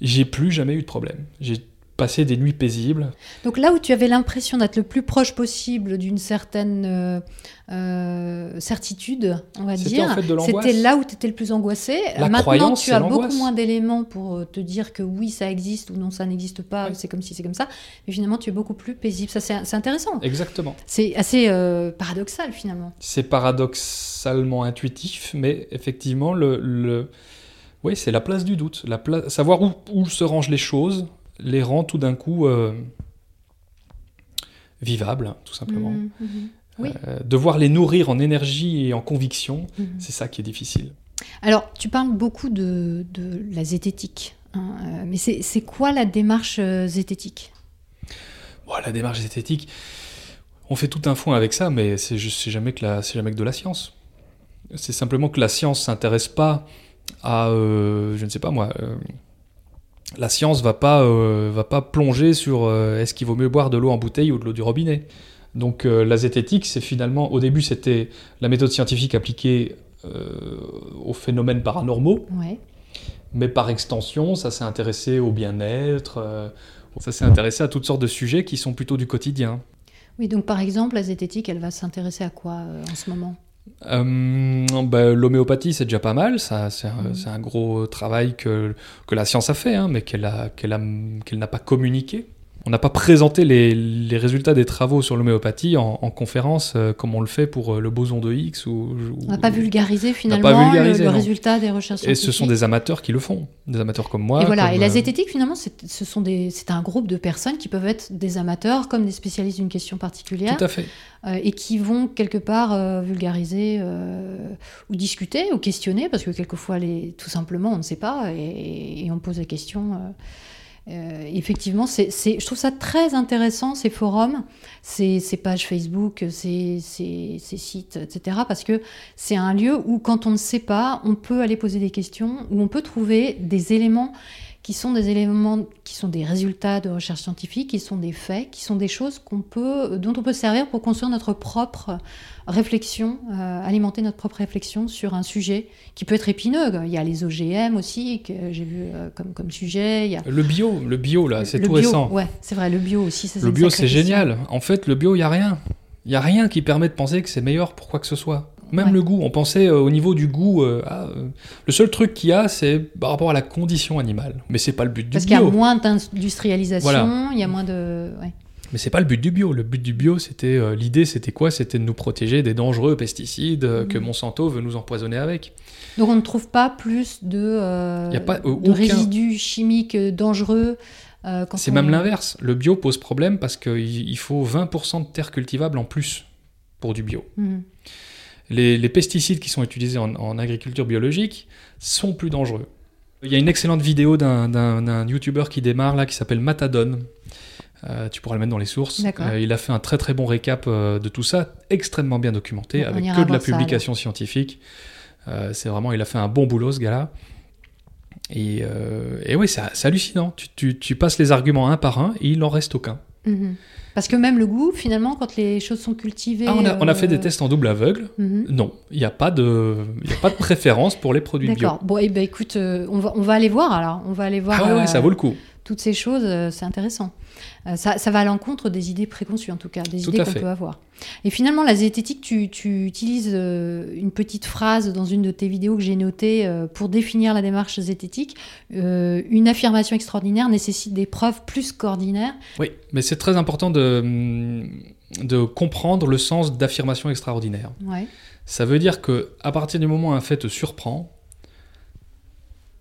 J'ai plus jamais eu de problème. J'ai passé des nuits paisibles. Donc là où tu avais l'impression d'être le plus proche possible d'une certaine euh, euh, certitude, on va dire, en fait c'était là où tu étais le plus angoissé. La Maintenant, croyance, tu as beaucoup moins d'éléments pour euh, te dire que oui, ça existe ou non, ça n'existe pas, c'est comme si, c'est comme ça. Mais finalement, tu es beaucoup plus paisible. Ça, c'est c'est intéressant. Exactement. C'est assez euh, paradoxal finalement. C'est paradoxalement intuitif, mais effectivement, le, le... Oui, c'est la place du doute. La pla- Savoir où, où se rangent les choses les rend tout d'un coup euh, vivables, tout simplement. Mhm, mhm. Oui. Euh, devoir les nourrir en énergie et en conviction, Mhm. c'est ça qui est difficile. Alors, tu parles beaucoup de, de la zététique Hein, euh, mais c'est quoi la démarche zététique? Bon, la démarche esthétique, on fait tout un fond avec ça, mais c'est jamais, que la- jamais que de la science. C'est simplement que la science s'intéresse pas à, euh, je ne sais pas moi, euh, la science va pas, euh, va pas plonger sur euh, est-ce qu'il vaut mieux boire de l'eau en bouteille ou de l'eau du robinet. Donc euh, la zététique, c'est finalement, au début c'était la méthode scientifique appliquée euh, aux phénomènes paranormaux, Ouais. mais par extension, ça s'est intéressé au bien-être, ça s'est intéressé à toutes sortes de sujets qui sont plutôt du quotidien. Oui, donc par exemple, la zététique, elle va s'intéresser à quoi en ce moment? Euh, ben, L'homéopathie, c'est déjà pas mal, ça, c'est un, gros travail que, que la science a fait, hein, mais qu'elle n'a pas communiqué. On n'a pas présenté les, les résultats des travaux sur l'homéopathie en, en conférence euh, comme on le fait pour euh, le boson de Higgs. Ou, On n'a pas vulgarisé finalement pas vulgarisé, le, résultat des recherches Et ce sont des amateurs qui le font, des amateurs comme moi. et voilà, comme, et la euh, zététique finalement, c'est ce un groupe de personnes qui peuvent être des amateurs comme des spécialistes d'une question particulière Tout à fait. euh, et qui vont quelque part vulgariser ou discuter ou questionner parce que quelquefois les, tout simplement on ne sait pas et, et on pose la question. Euh, effectivement, c'est, c'est- je trouve ça très intéressant ces forums, ces, ces pages Facebook, ces, ces- ces sites, etc. Parce que c'est un lieu où quand on ne sait pas, on peut aller poser des questions, où on peut trouver des éléments qui sont des éléments, qui sont des résultats de recherche scientifique, qui sont des faits, qui sont des choses qu'on peut, dont on peut se servir pour construire notre propre réflexion, euh, alimenter notre propre réflexion sur un sujet qui peut être épineux. Il y a les OGM aussi que j'ai vu euh, comme, comme sujet. Il y a Le bio, le bio là, c'est tout bio, récent. Ouais, c'est vrai, le bio aussi. ça, Le bio, c'est génial. En fait, le bio, il n'y a rien. Il n'y a rien qui permet de penser que c'est meilleur pour quoi que ce soit. Même Ouais. le goût. On pensait euh, au niveau du goût, euh, ah, euh, le seul truc qu'il y a, c'est par rapport à la condition animale. Mais c'est pas le but du Parce qu'il y a bio. moins d'industrialisation, Voilà. il y a moins de. ouais. Mais c'est pas le but du bio. Le but du bio, c'était l'idée, c'était quoi? C'était de nous protéger des dangereux pesticides que Mhm. Monsanto veut nous empoisonner avec. Donc on ne trouve pas plus de, Y a pas, de aucun- résidus chimiques dangereux. C'est on- même l'inverse. Le bio pose problème parce qu'il il faut 20% de terres cultivables en plus pour du bio. Mhm. Les, les pesticides qui sont utilisés en, en agriculture biologique sont plus dangereux. Il y a une excellente vidéo d'un- youtubeur qui démarre là qui s'appelle Matadon. Euh, tu pourras le mettre dans les sources. Euh, il a fait un très très bon récap euh, de tout ça, extrêmement bien documenté, Bon, avec que de la ça, publication scientifique. C'est vraiment, il a fait un bon boulot ce gars-là. Et, et oui, c'est hallucinant. Tu, tu- tu passes les arguments un par un et il n'en reste aucun. Mhm. Parce que même le goût, finalement, quand les choses sont cultivées. Ah, on, a, on a fait des euh, tests en double aveugle. mhm. Non, il n'y a, pas de- y a pas de préférence pour les produits bio. D'accord. Bon, et ben écoute, euh, on, va, on va aller voir alors. On va aller voir Ah ouais, ouais, euh, ça vaut le coup. toutes ces choses, c'est intéressant. Euh, ça, ça va à l'encontre des idées préconçues, en tout cas, des Tout idées qu'on peut avoir. Et finalement, la zététique, tu, tu utilises euh, une petite phrase dans une de tes vidéos que j'ai notée euh, pour définir la démarche zététique. Une affirmation extraordinaire nécessite des preuves plus qu'ordinaires. Oui, mais c'est très important de, de comprendre le sens d'affirmation extraordinaire. Ouais. Ça veut dire que à partir du moment où un fait te surprend,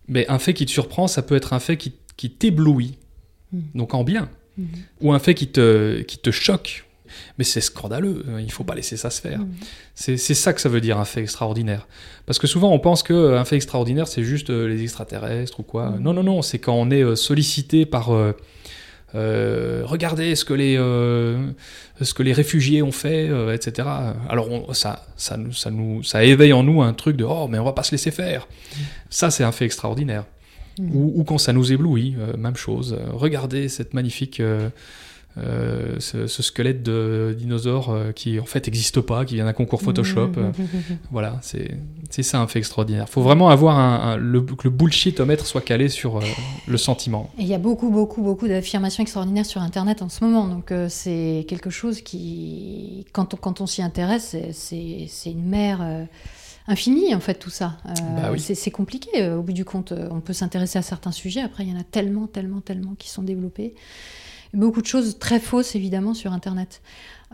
mais un fait qui te surprend, ça peut être un fait qui, qui t'éblouit, Mm. donc en bien, Mhm. ou un fait qui te, qui te choque. Mais c'est scandaleux, euh, il faut pas laisser ça se faire. Mhm. C'est ça que ça veut dire un fait extraordinaire. Parce que souvent on pense qu'un fait extraordinaire c'est juste euh, les extraterrestres ou quoi. Mhm. Non, non, non, c'est quand on est euh, sollicité par... euh, euh, regardez ce que les euh, ce que les réfugiés ont fait, euh, etc. Alors on- ça ça nous ça nous ça éveille en nous un truc de oh mais on va pas se laisser faire. Ça c'est un fait extraordinaire. Mhm. Ou, ou quand ça nous éblouit, euh, même chose. Regardez cette magnifique euh, euh, ce, ce squelette de dinosaure qui en fait n'existe pas, qui vient d'un concours Photoshop. Mhm. euh, voilà, c'est c'est ça un fait extraordinaire. faut vraiment avoir un, un- le, que le bullshitomètre soit calé sur euh, le sentiment. Et il y a beaucoup, beaucoup, beaucoup d'affirmations extraordinaires sur Internet en ce moment. Donc euh, c'est quelque chose qui, quand on, quand on s'y intéresse, c'est une mer infinie en fait tout ça. Euh, Bah oui. c'est- compliqué euh, au bout du compte. euh, On peut s'intéresser à certains sujets. Après, il y en a tellement, tellement, tellement qui sont développés. Beaucoup de choses très fausses évidemment sur Internet.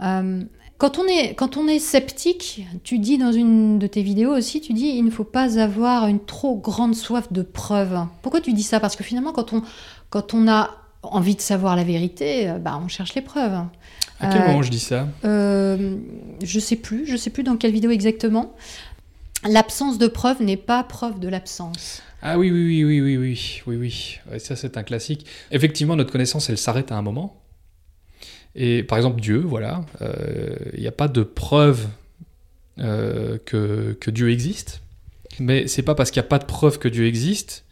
Euh, quand on, est, quand on est sceptique, tu dis dans une de tes vidéos aussi, tu dis il ne faut pas avoir une trop grande soif de preuves. Pourquoi tu dis ça? Parce que finalement, quand on, quand on a envie de savoir la vérité, bah, on cherche les preuves. À quel Euh, moment je dis ça? Euh, je sais plus, je sais plus dans quelle vidéo exactement. L'absence de preuve n'est pas preuve de l'absence. Ah oui, oui, oui, oui, oui, oui, oui, oui. Ça, c'est un classique. Effectivement, notre connaissance, elle s'arrête à un moment. Et par exemple, Dieu, voilà, euh, il n'y a pas de preuve euh, que, que Dieu existe. Mais c'est pas parce qu'il n'y a pas de preuve que Dieu existe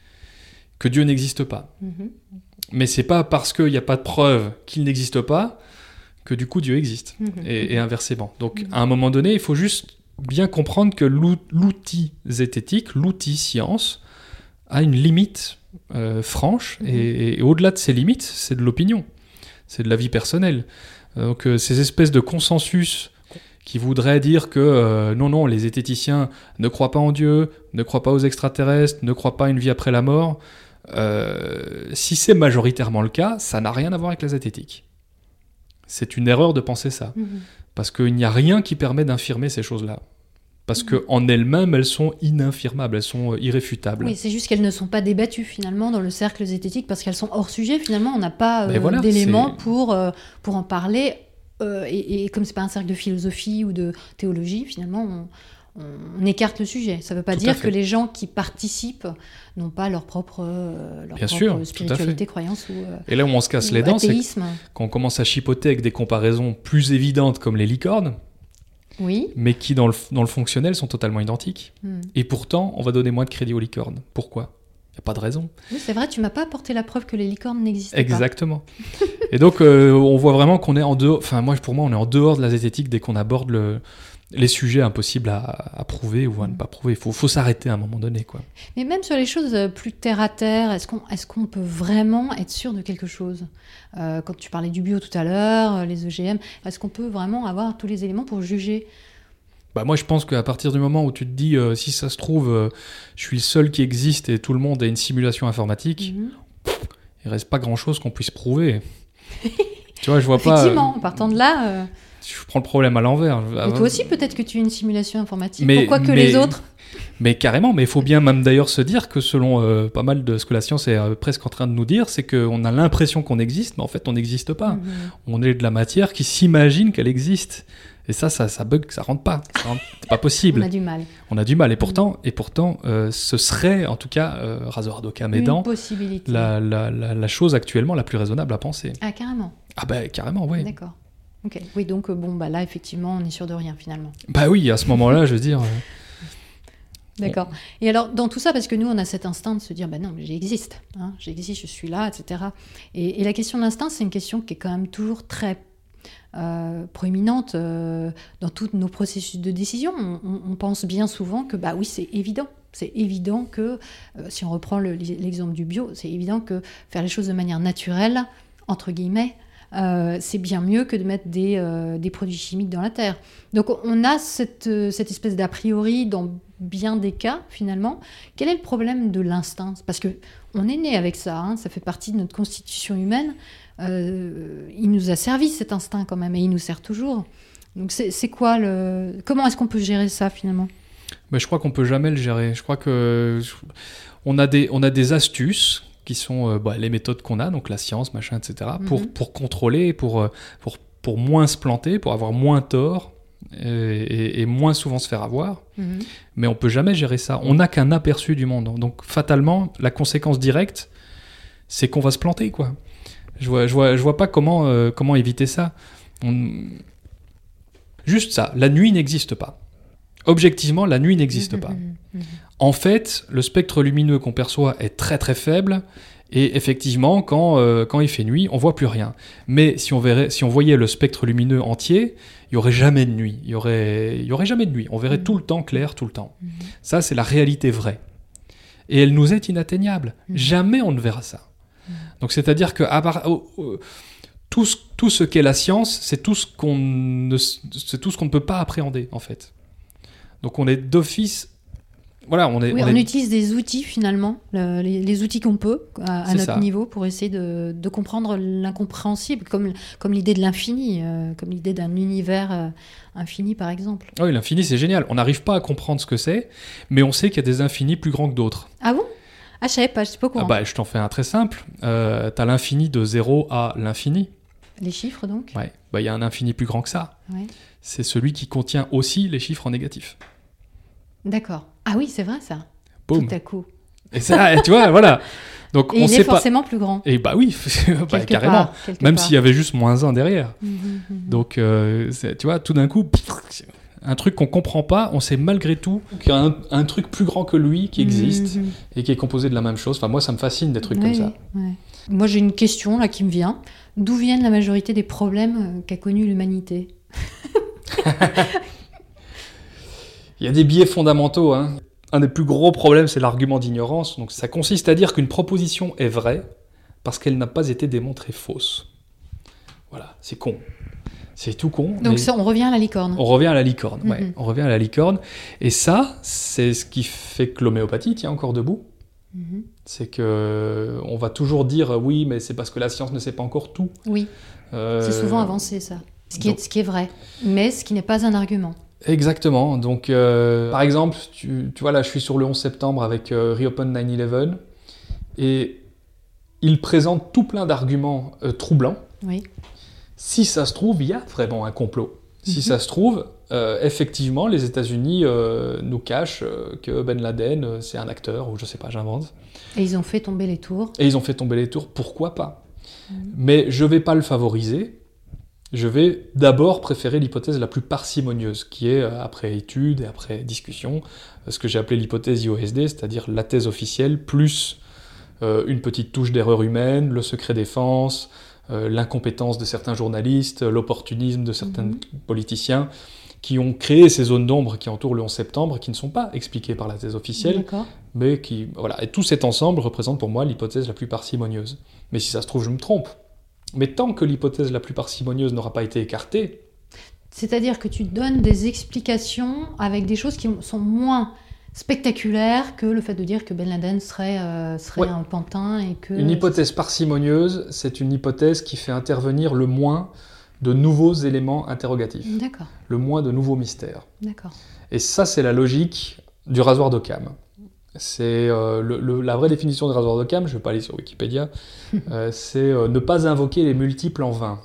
que Dieu n'existe pas. Mhm. Mais c'est pas parce qu'il n'y a pas de preuve qu'il n'existe pas que du coup Dieu existe. Mhm. Et, et inversement. Donc à un moment donné, il faut juste bien comprendre que l'ou- l'outil zététique, l'outil science, a une limite euh, franche. Mhm. Et, et au-delà de ces limites, c'est de l'opinion. C'est de la vie personnelle. Euh, Donc euh, ces espèces de consensus qui voudraient dire que euh, non, non, les zététiciens ne croient pas en Dieu, ne croient pas aux extraterrestres, ne croient pas à une vie après la mort, si c'est majoritairement le cas, ça n'a rien à voir avec la zététique. C'est une erreur de penser ça. Mhm. Parce qu'il n'y a rien qui permet d'infirmer ces choses-là. Parce Mhm. que en elles-mêmes, elles sont ininfirmables, elles sont euh, irréfutables. Oui, c'est juste qu'elles ne sont pas débattues finalement dans le cercle zététique parce qu'elles sont hors sujet. Finalement, on n'a pas euh, voilà, d'éléments pour, euh, pour en parler. euh, et, et comme c'est pas un cercle de philosophie ou de théologie, finalement, on, on écarte le sujet. Ça ne veut pas Tout dire que les gens qui participent n'ont pas leur propre, euh, leur Bien propre sûr, tout à spiritualité, croyance ou, euh, Et là où on se casse les dents, c'est quand on commence à chipoter avec des comparaisons plus évidentes comme les licornes, Oui. mais qui dans le, dans le fonctionnel sont totalement identiques. Hmm. Et pourtant, on va donner moins de crédit aux licornes. Pourquoi? Il n'y a pas de raison. Oui, c'est vrai, tu m'as pas apporté la preuve que les licornes n'existaient pas. Exactement. Et donc, euh, on voit vraiment qu'on est en dehors. Enfin, moi, pour moi, on est en dehors de la zététique dès qu'on aborde le- les sujets impossibles à, à prouver ou à ne pas prouver. Il faut, faut s'arrêter à un moment donné, quoi. Mais même sur les choses euh, plus terre à terre, est-ce qu'on est qu'on peut vraiment être sûr de quelque chose? Euh, Quand tu parlais du bio tout à l'heure, euh, les OGM, est-ce qu'on peut vraiment avoir tous les éléments pour juger? Bah moi je pense qu'à partir du moment où tu te dis euh, si ça se trouve euh, je suis le seul qui existe et tout le monde a une simulation informatique, Mhm. il reste pas grand chose qu'on puisse prouver. tu vois, je vois pas. Effectivement, en partant de là, Je prends le problème à l'envers. mais toi aussi peut-être que tu es une simulation informatique. Mais- Pourquoi que mais- les autres Mais carrément, mais il faut bien même d'ailleurs se dire que selon euh, pas mal de ce que la science est euh, presque en train de nous dire, c'est qu'on a l'impression qu'on existe, mais en fait on n'existe pas. Mhm. On est de la matière qui s'imagine qu'elle existe. Et ça, ça, ça bug, ça rentre pas. C'est pas On possible. a du mal. On a du mal. Et pourtant, et pourtant euh, ce serait, en tout cas, euh, rasoir Une aidant, la, la, la, la chose actuellement la plus raisonnable à penser. Ah carrément. Ah bah carrément, oui. D'accord. Ok. Oui, donc euh, bon, bah là effectivement, on est sûr de rien finalement. Bah oui, à ce moment-là, je veux dire... euh, D'accord. Et alors, dans tout ça, parce que nous, on a cet instinct de se dire, bah non, mais j'existe, hein, j'existe, je suis là, etc. Et, et la question de l'instinct, c'est une question qui est quand même toujours très euh, proéminente euh, dans tous nos processus de décision. On, on- on pense bien souvent que, bah oui, c'est évident. C'est évident que, euh, si on reprend le- l'exemple du bio, c'est évident que faire les choses de manière naturelle, entre guillemets, euh, c'est bien mieux que de mettre des, euh, des produits chimiques dans la terre. Donc on a cette, euh, cette espèce d'a priori dans bien des cas finalement. Quel est le problème de l'instinct? Parce que on est né avec ça, hein, ça fait partie de notre constitution humaine. Il nous a servi cet instinct quand même et il nous sert toujours. Donc c'est quoi le Comment est-ce qu'on peut gérer ça finalement? Mais je crois qu'on peut jamais le gérer. Je crois que on a des, on a des astuces qui sont euh, bah, les méthodes qu'on a, donc la science, machin, etc., pour, Mhm. pour contrôler, pour, euh, pour, pour moins se planter, pour avoir moins tort et, et- et moins souvent se faire avoir. Mhm. Mais on peut jamais gérer ça. On n'a qu'un aperçu du monde. Donc fatalement, la conséquence directe, c'est qu'on va se planter, quoi. Je vois, je vois, je vois pas comment, euh, comment éviter ça. On- Juste ça, la nuit n'existe pas. Objectivement, la nuit n'existe pas. Mhm. En fait, le spectre lumineux qu'on perçoit est très très faible. Et effectivement, quand, euh, quand il fait nuit, on voit plus rien. Mais si on, verrait, si on voyait le spectre lumineux entier, il y aurait jamais de nuit. Il y aurait, il y aurait jamais de nuit. On verrait Mhm. tout le temps clair, tout le temps. Mhm. Ça, c'est la réalité vraie. Et elle nous est inatteignable. Mhm. Jamais on ne verra ça. Donc, c'est-à-dire que à part- oh, oh, tout ce, tout ce qu'est la science, c'est tout ce qu'on ne, c'est tout ce qu'on ne peut pas appréhender, en fait. Donc, on est d'office. Voilà, on est. Oui, on on, est- utilise des outils finalement, le- les, les outils qu'on peut à, notre ça. niveau pour essayer de, de comprendre l'incompréhensible, comme, comme l'idée de l'infini, euh, comme l'idée d'un univers euh, infini par exemple. Ah Oui, l'infini, c'est génial. On n'arrive pas à comprendre ce que c'est, mais on sait qu'il y a des infinis plus grands que d'autres. Ah bon? Ah, je savais pas, je sais pas au Ah courant. bah, je t'en fais un très simple. Euh, T'as l'infini de 0 à l'infini. Les chiffres donc? Ouais. Bah, il y a un infini plus grand que ça. Ouais. C'est celui qui contient aussi les chiffres en négatif. D'accord. Ah oui, c'est vrai ça. Boum. Tout à coup. Et ça, tu vois, voilà. Donc Et on il sait est pas. forcément plus grand. Et bah oui, bah, quelque carrément. part, Même s'il y avait juste moins un derrière. Mhm, mhm. Donc, euh, tu vois, tout d'un coup, un truc qu'on comprend pas, on sait malgré tout qu'il y a un, un truc plus grand que lui qui existe et qui est composé de la même chose. Enfin, moi, ça me fascine des trucs comme ça. Moi, j'ai une question là qui me vient. D'où viennent la majorité des problèmes euh, qu'a connus l'humanité? Il y a des biais fondamentaux. hein. Un des plus gros problèmes, c'est l'argument d'ignorance. Donc, ça consiste à dire qu'une proposition est vraie parce qu'elle n'a pas été démontrée fausse. Voilà, c'est con. C'est tout con. Donc, mais- ça, on revient à la licorne. On revient à la licorne, ouais. Mhm. On revient à la licorne. Et ça, c'est ce qui fait que l'homéopathie tient encore debout. Mhm. C'est que on va toujours dire euh, oui, mais c'est parce que la science ne sait pas encore tout. Oui, Euh, c'est souvent avancé ça. Ce qui, donc- est, ce qui est vrai, mais ce qui n'est pas un argument. Exactement. Donc, euh, par exemple, tu, tu vois, là, je suis sur le 11 septembre avec euh, Reopen 9-11 et il présente tout plein d'arguments euh, troublants. Oui. Si ça se trouve, il y a vraiment un complot. Si Mhm. ça se trouve, effectivement, les États-Unis nous cachent que Ben Laden, c'est un acteur, ou je sais pas, j'invente. Et ils ont fait tomber les tours. Et ils ont fait tomber les tours, pourquoi pas? Mhm. Mais je vais pas le favoriser. Je vais d'abord préférer l'hypothèse la plus parcimonieuse, qui est, euh, après étude et après discussion, euh, ce que j'ai appelé l'hypothèse IOSD, c'est-à-dire la thèse officielle, plus euh, une petite touche d'erreur humaine, le secret défense, euh, l'incompétence de certains journalistes, l'opportunisme de certains Mhm. politiciens, qui ont créé ces zones d'ombre qui entourent le 11 septembre, qui ne sont pas expliquées par la thèse officielle, mais qui voilà et tout cet ensemble représente pour moi l'hypothèse la plus parcimonieuse. Mais si ça se trouve, je me trompe. Mais tant que l'hypothèse la plus parcimonieuse n'aura pas été écartée, C'est-à-dire que tu donnes des explications avec des choses qui sont moins spectaculaires que le fait de dire que Ben Laden serait, euh, serait Ouais. un pantin et que... une hypothèse parcimonieuse, c'est une hypothèse qui fait intervenir le moins de nouveaux éléments interrogatifs, D'accord, le moins de nouveaux mystères. d'accord. Et ça, c'est la logique du rasoir d'Occam. C'est euh, le- le- la vraie définition du rasoir d'Occam, je ne vais pas aller sur Wikipédia, euh, c'est euh, ne pas invoquer les multiples en vain.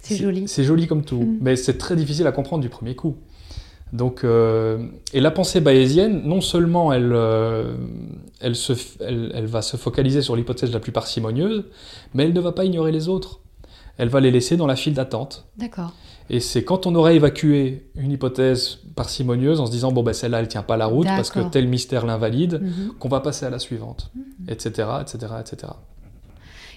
C'est joli. C'est joli comme tout, Mm. mais c'est très difficile à comprendre du premier coup. Donc, et la pensée bayésienne, non seulement elle, elle, se, f- elle, elle va se focaliser sur l'hypothèse la plus parcimonieuse, mais elle ne va pas ignorer les autres. Elle va les laisser dans la file d'attente. D'accord. Et c'est quand on aura évacué une hypothèse parcimonieuse en se disant bon ben celle-là elle tient pas la route parce que tel mystère l'invalide, Mhm. qu'on va passer à la suivante, Mhm. etc., etc., etc.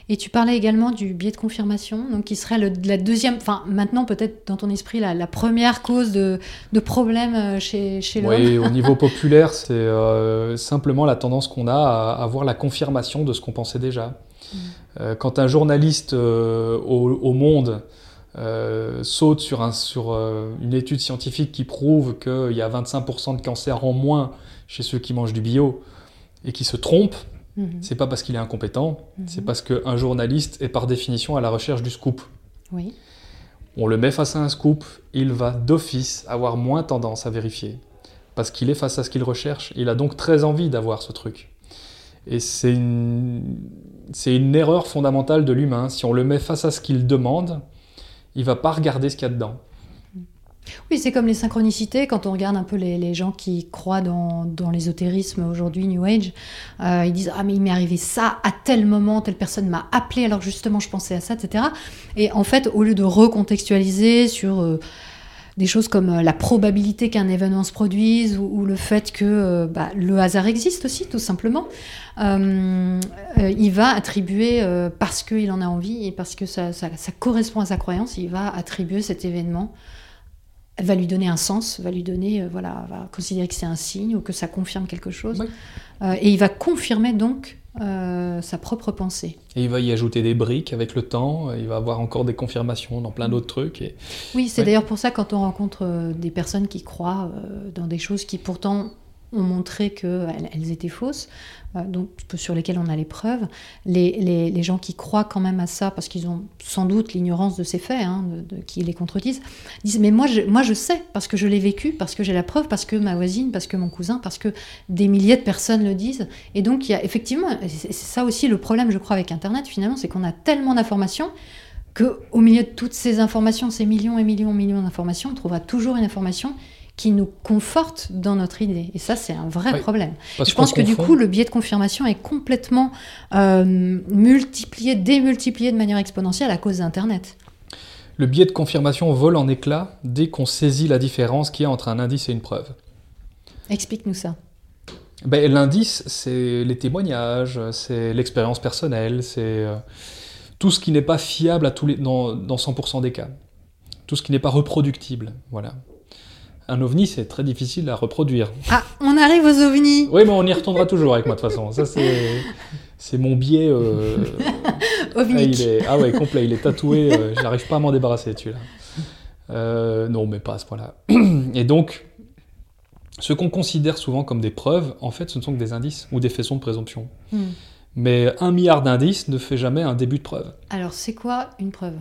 Et tu parlais également du biais de confirmation, donc qui serait le- la deuxième, enfin maintenant peut-être dans ton esprit la, la première cause de, de problème euh, chez, chez l'homme. Oui, au niveau populaire, c'est euh, simplement la tendance qu'on a à avoir la confirmation de ce qu'on pensait déjà. Mm. Euh, quand un journaliste euh, au, au Monde euh, saute sur, un, sur euh, une étude scientifique qui prouve qu'il y a 25% de cancer en moins chez ceux qui mangent du bio et qui se trompe, Mhm. c'est pas parce qu'il est incompétent, Mhm. c'est parce qu'un journaliste est par définition à la recherche du scoop. Oui. On le met face à un scoop, il va d'office avoir moins tendance à vérifier. Parce qu'il est face à ce qu'il recherche. Il a donc très envie d'avoir ce truc. Et c'est une, c'est une erreur fondamentale de l'humain. Si on le met face à ce qu'il demande, il va pas regarder ce qu'il y a dedans. Oui, c'est comme les synchronicités, quand on regarde un peu les, gens qui croient dans, dans l'ésotérisme aujourd'hui, New Age, euh, ils disent Ah, mais il m'est arrivé ça à tel moment, telle personne m'a appelé, alors justement je pensais à ça, etc. Et en fait, au lieu de recontextualiser sur euh, des choses comme euh, la probabilité qu'un événement se produise ou, ou le fait que euh, bah, le hasard existe aussi, tout simplement, euh, il va attribuer, euh, parce qu'il en a envie et parce que ça, ça- ça correspond à sa croyance, il va attribuer cet événement va lui donner un sens, va lui donner, euh, voilà, va considérer que c'est un signe ou que ça confirme quelque chose. Oui. Et il va confirmer donc euh, sa propre pensée. Et il va y ajouter des briques avec le temps. Il va avoir encore des confirmations dans plein d'autres trucs. Et... Oui, c'est Ouais. d'ailleurs pour ça quand on rencontre euh, des personnes qui croient euh, dans des choses qui pourtant ont montré qu'elles elles étaient fausses, euh, donc sur lesquelles on a les preuves, les, les- les gens qui croient quand même à ça, parce qu'ils ont sans doute l'ignorance de ces faits, hein, de, qui les contredisent, disent mais moi je, moi je sais, parce que je l'ai vécu, parce que j'ai la preuve, parce que ma voisine, parce que mon cousin, parce que des milliers de personnes le disent. Et donc il y a effectivement, c'est ça aussi le problème je crois avec Internet finalement, c'est qu'on a tellement d'informations que au milieu de toutes ces informations, ces millions et millions et millions d'informations, on trouvera toujours une information qui nous conforte dans notre idée. Et ça, c'est un vrai Oui. problème. Je pense que du coup, le biais de confirmation est complètement euh, multiplié, démultiplié de manière exponentielle à cause d'Internet. Le biais de confirmation vole en éclats dès qu'on saisit la différence qu'il y a entre un indice et une preuve. Explique-nous ça. Ben, L'indice, c'est les témoignages, c'est l'expérience personnelle, c'est euh, tout ce qui n'est pas fiable à tous les, dans, dans 100% des cas. Tout ce qui n'est pas reproductible. Voilà. Un ovni, c'est très difficile à reproduire. Ah, on arrive aux ovnis Oui, mais on y retournera toujours avec moi de toute façon. Ça, c'est, mon biais. euh, ah, ovniques. il est, ah ouais, complet, il est tatoué. euh, J'arrive pas à m'en débarrasser, celui-là. Euh, non, mais pas à ce point-là. Et donc, ce qu'on considère souvent comme des preuves, en fait, ce ne sont que des indices ou des faisceaux de présomption. Hmm. Mais un milliard d'indices ne fait jamais un début de preuve. Alors, c'est quoi une preuve?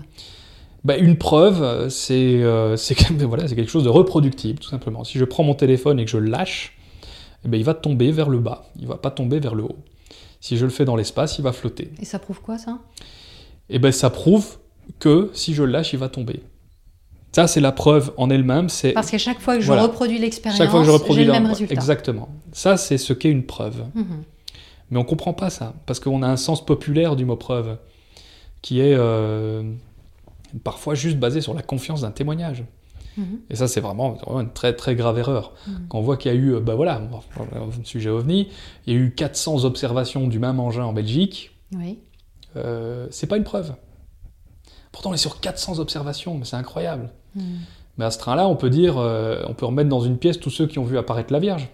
Bah, une preuve, euh, c'est euh, voilà, quelque chose de reproductible, tout simplement. Si je prends mon téléphone et que je le lâche, eh ben, il va tomber vers le bas, il va pas tomber vers le haut. Si je le fais dans l'espace, il va flotter. Et ça prouve quoi, ça? Et ben ça prouve que si je le lâche, il va tomber. Ça, c'est la preuve en elle-même. C'est Parce qu'à chaque fois que je Voilà. reproduis l'expérience, j'ai le même résultat. Exactement. Ça, c'est ce qu'est une preuve. Mhm. Mais on comprend pas ça, parce qu'on a un sens populaire du mot preuve, qui est euh, parfois juste basé sur la confiance d'un témoignage. Mhm. Et ça, c'est vraiment, vraiment une très très grave erreur. Mhm. Quand on voit qu'il y a eu, euh, bah voilà, sujet ovni, il y a eu 400 observations du même engin en Belgique, Oui. euh, c'est pas une preuve. Pourtant, on est sur 400 observations, mais c'est incroyable. Mhm. Mais à ce train-là, on peut dire, euh, on peut remettre dans une pièce tous ceux qui ont vu apparaître la Vierge.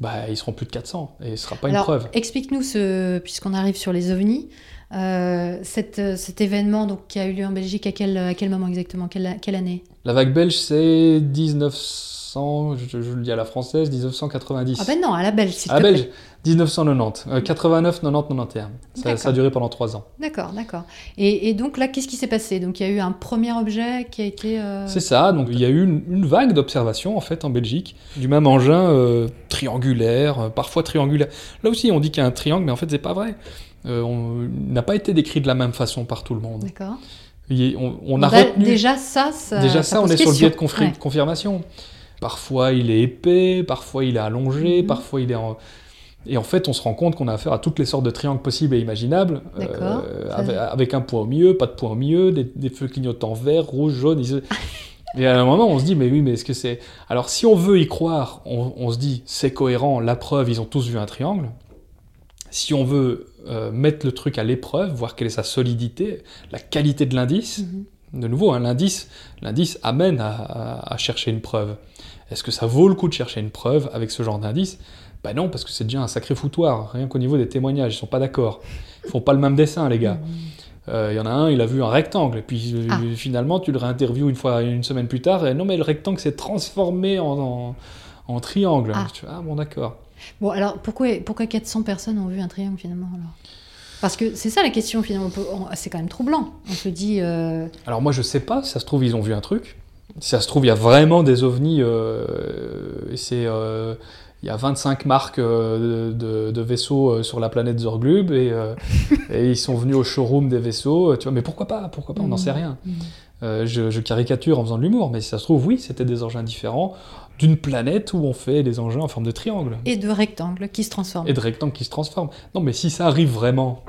Bah, ils seront plus de 400, et ce sera pas Alors, une preuve. explique-nous, ce, puisqu'on arrive sur les ovnis, euh, cet, euh, cet événement donc, qui a eu lieu en Belgique, à quel, à quel moment exactement? Quelle, quelle année? La vague belge, c'est 1900, je, je le dis à la française, 1990. Ah ben non, à la belge, s'il à la belge, 1990, euh, 89, 90, 91. Ça, a duré pendant 3 ans. D'accord, d'accord. Et, donc là, qu'est-ce qui s'est passé Donc il y a eu un premier objet qui a été... euh, C'est ça, donc il y a eu une, vague d'observations en fait en Belgique, du même engin euh, triangulaire, euh, parfois triangulaire. Là aussi on dit qu'il y a un triangle, mais en fait c'est pas vrai. Euh, on n'a pas été décrit de la même façon par tout le monde. D'accord. On, on Bah. Déjà ça, ça Déjà ça, on est sur le biais de confirmation. Parfois il est épais, parfois il est allongé, Mhm. parfois il est en... Et en fait, on se rend compte qu'on a affaire à toutes les sortes de triangles possibles et imaginables, euh, avec, avec un point au milieu, pas de point au milieu, des, des feux clignotants verts, rouge, jaune. ils se- Et à un moment, on se dit, mais oui, mais est-ce que c'est... Alors, si on veut y croire, on, on se dit, c'est cohérent, la preuve, ils ont tous vu un triangle. Si on veut euh, mettre le truc à l'épreuve, voir quelle est sa solidité, la qualité de l'indice, Mhm. de nouveau, hein, l'indice, l'indice amène à, à- à chercher une preuve. Est-ce que ça vaut le coup de chercher une preuve avec ce genre d'indice? Ben non, parce que c'est déjà un sacré foutoir. Rien qu'au niveau des témoignages, ils sont pas d'accord. Ils font pas le même dessin, les gars. Euh, Il y en a un, il a vu un rectangle, et puis euh, Ah. finalement, tu le réinterviews une fois, une semaine plus tard, et non, mais le rectangle s'est transformé en, en- en triangle. Ah. Tu fais, ah bon, d'accord. Bon, alors pourquoi, pourquoi 400 personnes ont vu un triangle finalement alors? Parce que c'est ça la question finalement. C'est quand même troublant. On se dit. euh, Alors moi je sais pas, si ça se trouve ils ont vu un truc. Si ça se trouve il y a vraiment des ovnis, c'est... il y a 25 marques euh, de, de vaisseaux euh, sur la planète Zorglub et, euh, et ils sont venus au showroom des vaisseaux. Tu vois, mais pourquoi pas Pourquoi pas On n'en sait rien. Mhm. Euh, je, je caricature en faisant de l'humour, mais si ça se trouve, oui, c'était des engins différents d'une planète où on fait des engins en forme de triangle Et de rectangles qui se transforment. et de rectangles qui se transforment. Non, mais si ça arrive vraiment,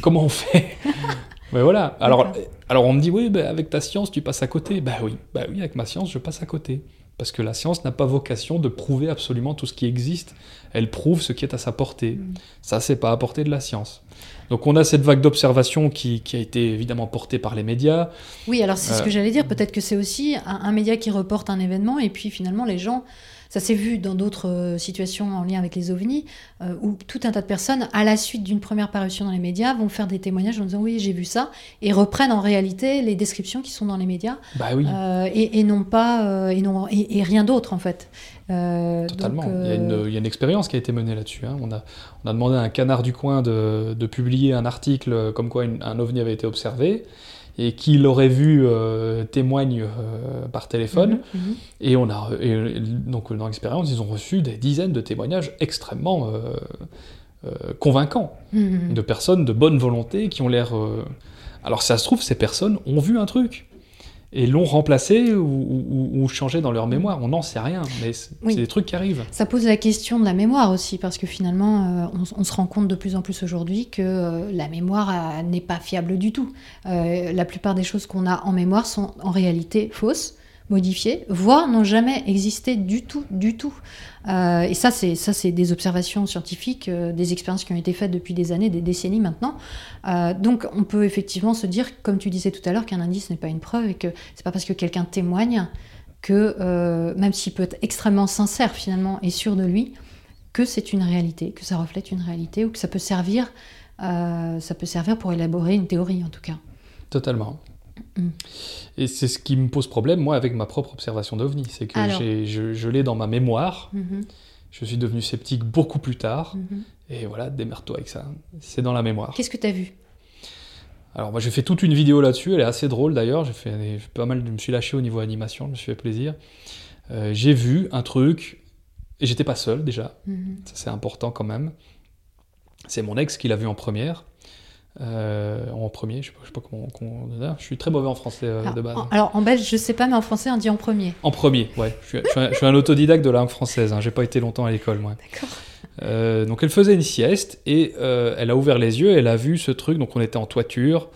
comment on fait? Mais voilà. Alors, alors on me dit, oui, bah, avec ta science, tu passes à côté. Bah oui, bah oui, avec ma science, je passe à côté. Parce que la science n'a pas vocation de prouver absolument tout ce qui existe. Elle prouve ce qui est à sa portée. Mm. Ça, c'est pas à portée de la science. Donc on a cette vague d'observation qui, qui a été évidemment portée par les médias. Oui, alors c'est ce Euh. que j'allais dire. Peut-être que c'est aussi un, un média qui reporte un événement et puis finalement les gens. Ça s'est vu dans d'autres euh, situations en lien avec les ovnis, euh, où tout un tas de personnes, à la suite d'une première parution dans les médias, vont faire des témoignages en disant oui, j'ai vu ça, et reprennent en réalité les descriptions qui sont dans les médias, Bah oui. euh, et, et non pas, et, non, et, et rien d'autre en fait. Euh, Totalement. donc, il, y a une, il y a une expérience qui a été menée là-dessus. hein. On, a, on a demandé à un canard du coin de, de publier un article comme quoi une- un ovni avait été observé et qui l'aurait vu euh, témoigne euh, par téléphone. mhm, mhm. Et, on a, et, et donc dans l'expérience, ils ont reçu des dizaines de témoignages extrêmement euh, euh, convaincants Mhm. de personnes de bonne volonté qui ont l'air. euh, Alors ça se trouve, ces personnes ont vu un truc. Et l'ont remplacé ou, ou- ou changé dans leur mémoire. On n'en sait rien, mais c'est Oui. des trucs qui arrivent. Ça pose la question de la mémoire aussi, parce que finalement, euh, on, on se rend compte de plus en plus aujourd'hui que euh, la mémoire euh, n'est pas fiable du tout. Euh, la plupart des choses qu'on a en mémoire sont en réalité fausses, modifiées, voire n'ont jamais existé du tout, du tout. Euh, et ça, c'est ça, c'est des observations scientifiques, euh, des expériences qui ont été faites depuis des années, des décennies maintenant. Euh, donc, on peut effectivement se dire, comme tu disais tout à l'heure, qu'un indice n'est pas une preuve et que c'est pas parce que quelqu'un témoigne que, même s'il peut être extrêmement sincère finalement et sûr de lui, que c'est une réalité, que ça reflète une réalité ou que ça peut servir, ça peut servir pour élaborer une théorie en tout cas. Totalement. Et c'est ce qui me pose problème, moi, avec ma propre observation d'OVNI. C'est que Alors. je, je l'ai dans ma mémoire. Mhm, Je suis devenu sceptique beaucoup plus tard. mhm. Et voilà, démerde-toi avec ça. C'est dans la mémoire. Qu'est-ce que tu as vu? Alors, moi, j'ai fait toute une vidéo là-dessus. Elle est assez drôle d'ailleurs. J'ai fait pas mal. Je me suis lâché au niveau animation. Je me suis fait plaisir. Euh, j'ai vu un truc. Et j'étais pas seul déjà. Mhm. Ça, c'est important quand même. C'est mon ex qui l'a vu en première. Euh, en premier, je sais pas, je sais pas comment, comment on dit. Je suis très mauvais en français euh, alors, de base. en, alors, en belge, je sais pas, mais en français, on dit en premier. En premier, ouais. Je suis, je suis un, je suis un autodidacte de la langue française. Hein. J'ai pas été longtemps à l'école, moi. D'accord. Euh, donc elle faisait une sieste et elle a ouvert les yeux. Elle a vu ce truc. Donc on était en toiture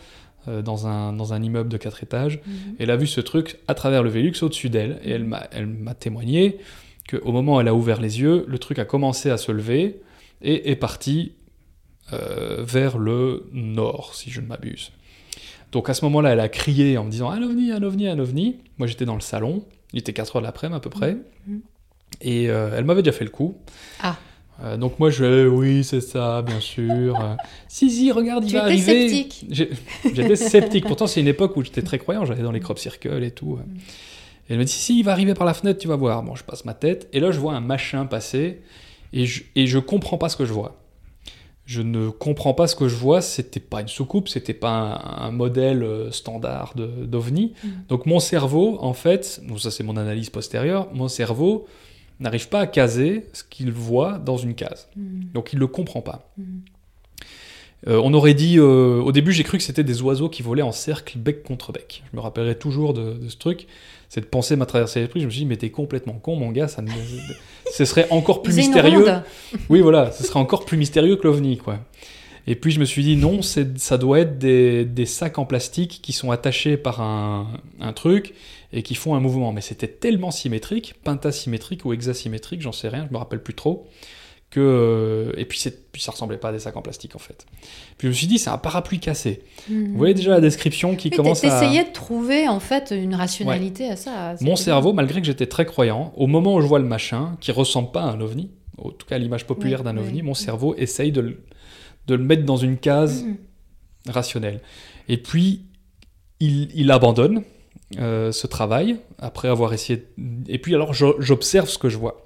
dans un dans un immeuble de quatre étages. Mhm. Elle a vu ce truc à travers le Velux au-dessus d'elle et elle m'a témoigné que au moment où elle a ouvert les yeux, le truc a commencé à se lever et est parti vers le nord, si je ne m'abuse. Donc à ce moment-là, elle a crié en me disant un ovni, un ovni, un ovni. Moi j'étais dans le salon. Il était 4 heures de l'après-midi à peu près. Mhm. Et euh, elle m'avait déjà fait le coup. Ah. Euh, donc moi je oui c'est ça, bien sûr. Euh, si si, regarde, il Tu va étais arriver. sceptique. J'étais sceptique. Pourtant c'est une époque où j'étais très croyant. J'allais dans les crop circles et tout. Mm. Et elle me dit si il va arriver par la fenêtre, tu vas voir. Bon, je passe ma tête et là je vois un machin passer et je et je comprends pas ce que je vois. Je ne comprends pas ce que je vois. C'était pas une soucoupe, c'était pas un, un modèle euh, standard d'ovni. Mm. Donc mon cerveau, en fait, ça c'est mon analyse postérieure, mon cerveau n'arrive pas à caser ce qu'il voit dans une case. Mhm. Donc il le comprend pas. Mhm. Euh, on aurait dit, euh, au début j'ai cru que c'était des oiseaux qui volaient en cercle bec contre bec. Je me rappellerai toujours de, de ce truc. Cette pensée m'a traversé l'esprit. Je me suis dit, mais t'es complètement con, mon gars. Ça ne- ce serait encore plus mystérieux. Oui, voilà, ce serait encore plus mystérieux que l'OVNI, quoi. Et puis je me suis dit, non, c'est- ça doit être des, des sacs en plastique qui sont attachés par un, un truc et qui font un mouvement. Mais c'était tellement symétrique, pentasymétrique ou hexasymétrique, j'en sais rien, je me rappelle plus trop. Que, euh, et puis, puis ça ressemblait pas à des sacs en plastique en fait. Puis je me suis dit, c'est un parapluie cassé. Vous voyez déjà la description qui Oui, commence à. T'essayais de trouver en fait une rationalité à ça. Mon cerveau, malgré que j'étais très croyant, au moment où je vois le machin, qui ressemble pas à un ovni, en tout cas à l'image populaire Oui, d'un oui. ovni, mon cerveau essaye de le, de le mettre dans une case Mhm. rationnelle. Et puis, il, il abandonne euh, ce travail, après avoir essayé... Et puis alors, j'observe ce que je vois.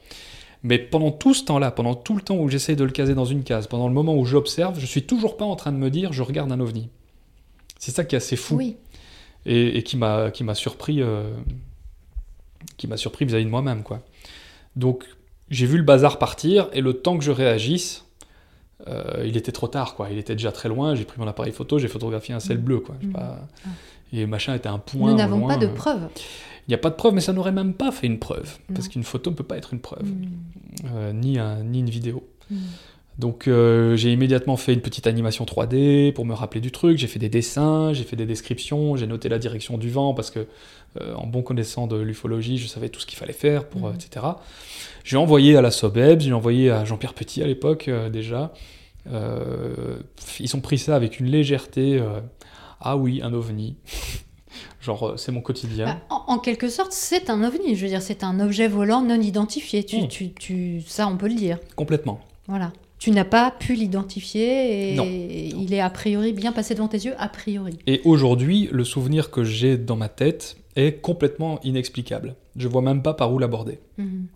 Mais pendant tout ce temps-là, pendant tout le temps où j'essaye de le caser dans une case, pendant le moment où j'observe, je suis toujours pas en train de me dire, je regarde un ovni. C'est ça qui est assez fou Oui. et, et qui m'a qui m'a surpris euh, qui m'a surpris vis-à-vis de moi-même quoi. Donc j'ai vu le bazar partir et le temps que je réagisse, euh, il était trop tard quoi. Il était déjà très loin. J'ai pris mon appareil photo, j'ai photographié un ciel Mhm. bleu quoi. Pas- Ah. Et machin était un point. Nous n'avons pas de preuves. Il n'y a pas de preuve, mais ça n'aurait même pas fait une preuve parce qu'une photo ne peut pas être une preuve, Mhm. euh, ni un, ni une vidéo. Mhm. Donc euh, j'ai immédiatement fait une petite animation 3D pour me rappeler du truc, j'ai fait des dessins, j'ai fait des descriptions, j'ai noté la direction du vent parce que euh, en bon connaissant de l'ufologie, je savais tout ce qu'il fallait faire, pour, euh, Mhm. etc. J'ai envoyé à la Sobeb, j'ai envoyé à Jean-Pierre Petit à l'époque déjà. Ils ont pris ça avec une légèreté. ah oui, un ovni. Genre, euh, c'est mon quotidien. Bah, en, en quelque sorte, c'est un ovni. Je veux dire, c'est un objet volant non identifié. Tu, Mm. tu, tu, ça, on peut le dire. Complètement. Voilà. Tu n'as pas pu l'identifier et Non. il est a priori bien passé devant tes yeux, a priori. Et aujourd'hui, le souvenir que j'ai dans ma tête est complètement inexplicable. Je vois même pas par où l'aborder. Mhm.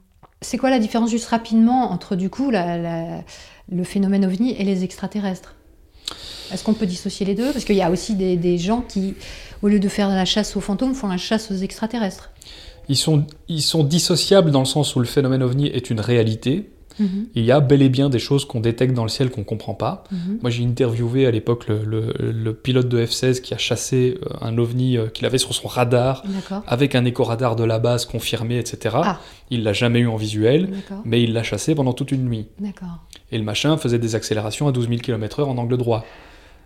C'est quoi la différence, juste rapidement, entre du coup la- la- le phénomène ovni et les extraterrestres? Est-ce qu'on peut dissocier les deux? Parce qu'il y a aussi des, des gens qui, au lieu de faire la chasse aux fantômes, font la chasse aux extraterrestres. Ils sont, ils sont dissociables dans le sens où le phénomène ovni est une réalité, Mhm. Il y a bel et bien des choses qu'on détecte dans le ciel qu'on comprend pas. Mhm. Moi, j'ai interviewé à l'époque le, le- le pilote de F-16 qui a chassé euh, un ovni euh, qu'il avait sur son radar avec un éco-radar de la base confirmé, etc. Ah. Il l'a jamais eu en visuel, mais il l'a chassé pendant toute une nuit. Et le machin faisait des accélérations à 12 000 km/h en angle droit.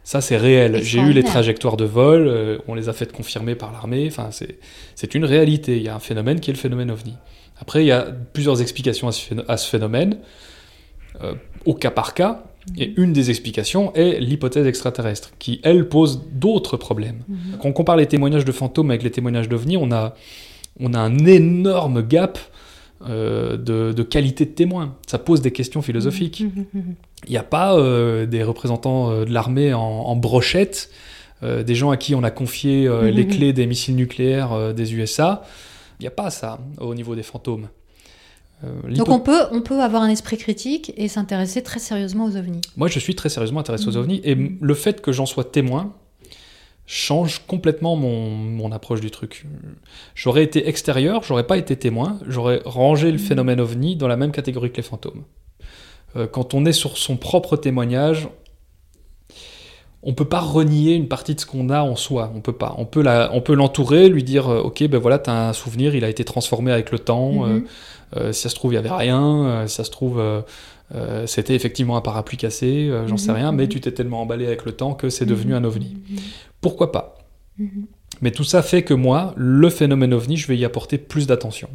Ça, c'est réel. J'ai eu les trajectoires de vol, euh, on les a faites confirmer par l'armée. Enfin, c'est une réalité. Il y a un phénomène qui est le phénomène ovni. Après, il y a plusieurs explications à ce, phénomène, euh, au cas par cas. Et une des explications est l'hypothèse extraterrestre, qui, elle, pose d'autres problèmes. Mhm. Quand on compare les témoignages de fantômes avec les témoignages d'ovnis, on a, on a un énorme gap euh, de, de qualité de témoin. Ça pose des questions philosophiques. Mhm, mhm. Il n'y a pas euh, des représentants euh, de l'armée en, en brochette, des gens à qui on a confié les clés des missiles nucléaires des USA. Il n'y a pas ça au niveau des fantômes. Donc on peut, on peut avoir un esprit critique et s'intéresser très sérieusement aux ovnis. Moi, je suis très sérieusement intéressé aux ovnis, et le fait que j'en sois témoin change complètement mon, mon approche du truc. J'aurais été extérieur, j'aurais pas été témoin, j'aurais rangé le Mhm. phénomène ovni dans la même catégorie que les fantômes. Euh, quand on est sur son propre témoignage, on peut pas renier une partie de ce qu'on a en soi. On peut pas. On peut la, on peut l'entourer, lui dire, euh, ok, ben voilà, t'as un souvenir, il a été transformé avec le temps. Mhm. euh, si ça se trouve, il y avait rien. si ça se trouve, euh, c'était effectivement un parapluie cassé. euh, J'en sais Mhm, rien, mais mhm. tu t'es tellement emballé avec le temps que c'est devenu un ovni. Mhm, Pourquoi pas? Mhm. Mais tout ça fait que moi, le phénomène ovni, je vais y apporter plus d'attention.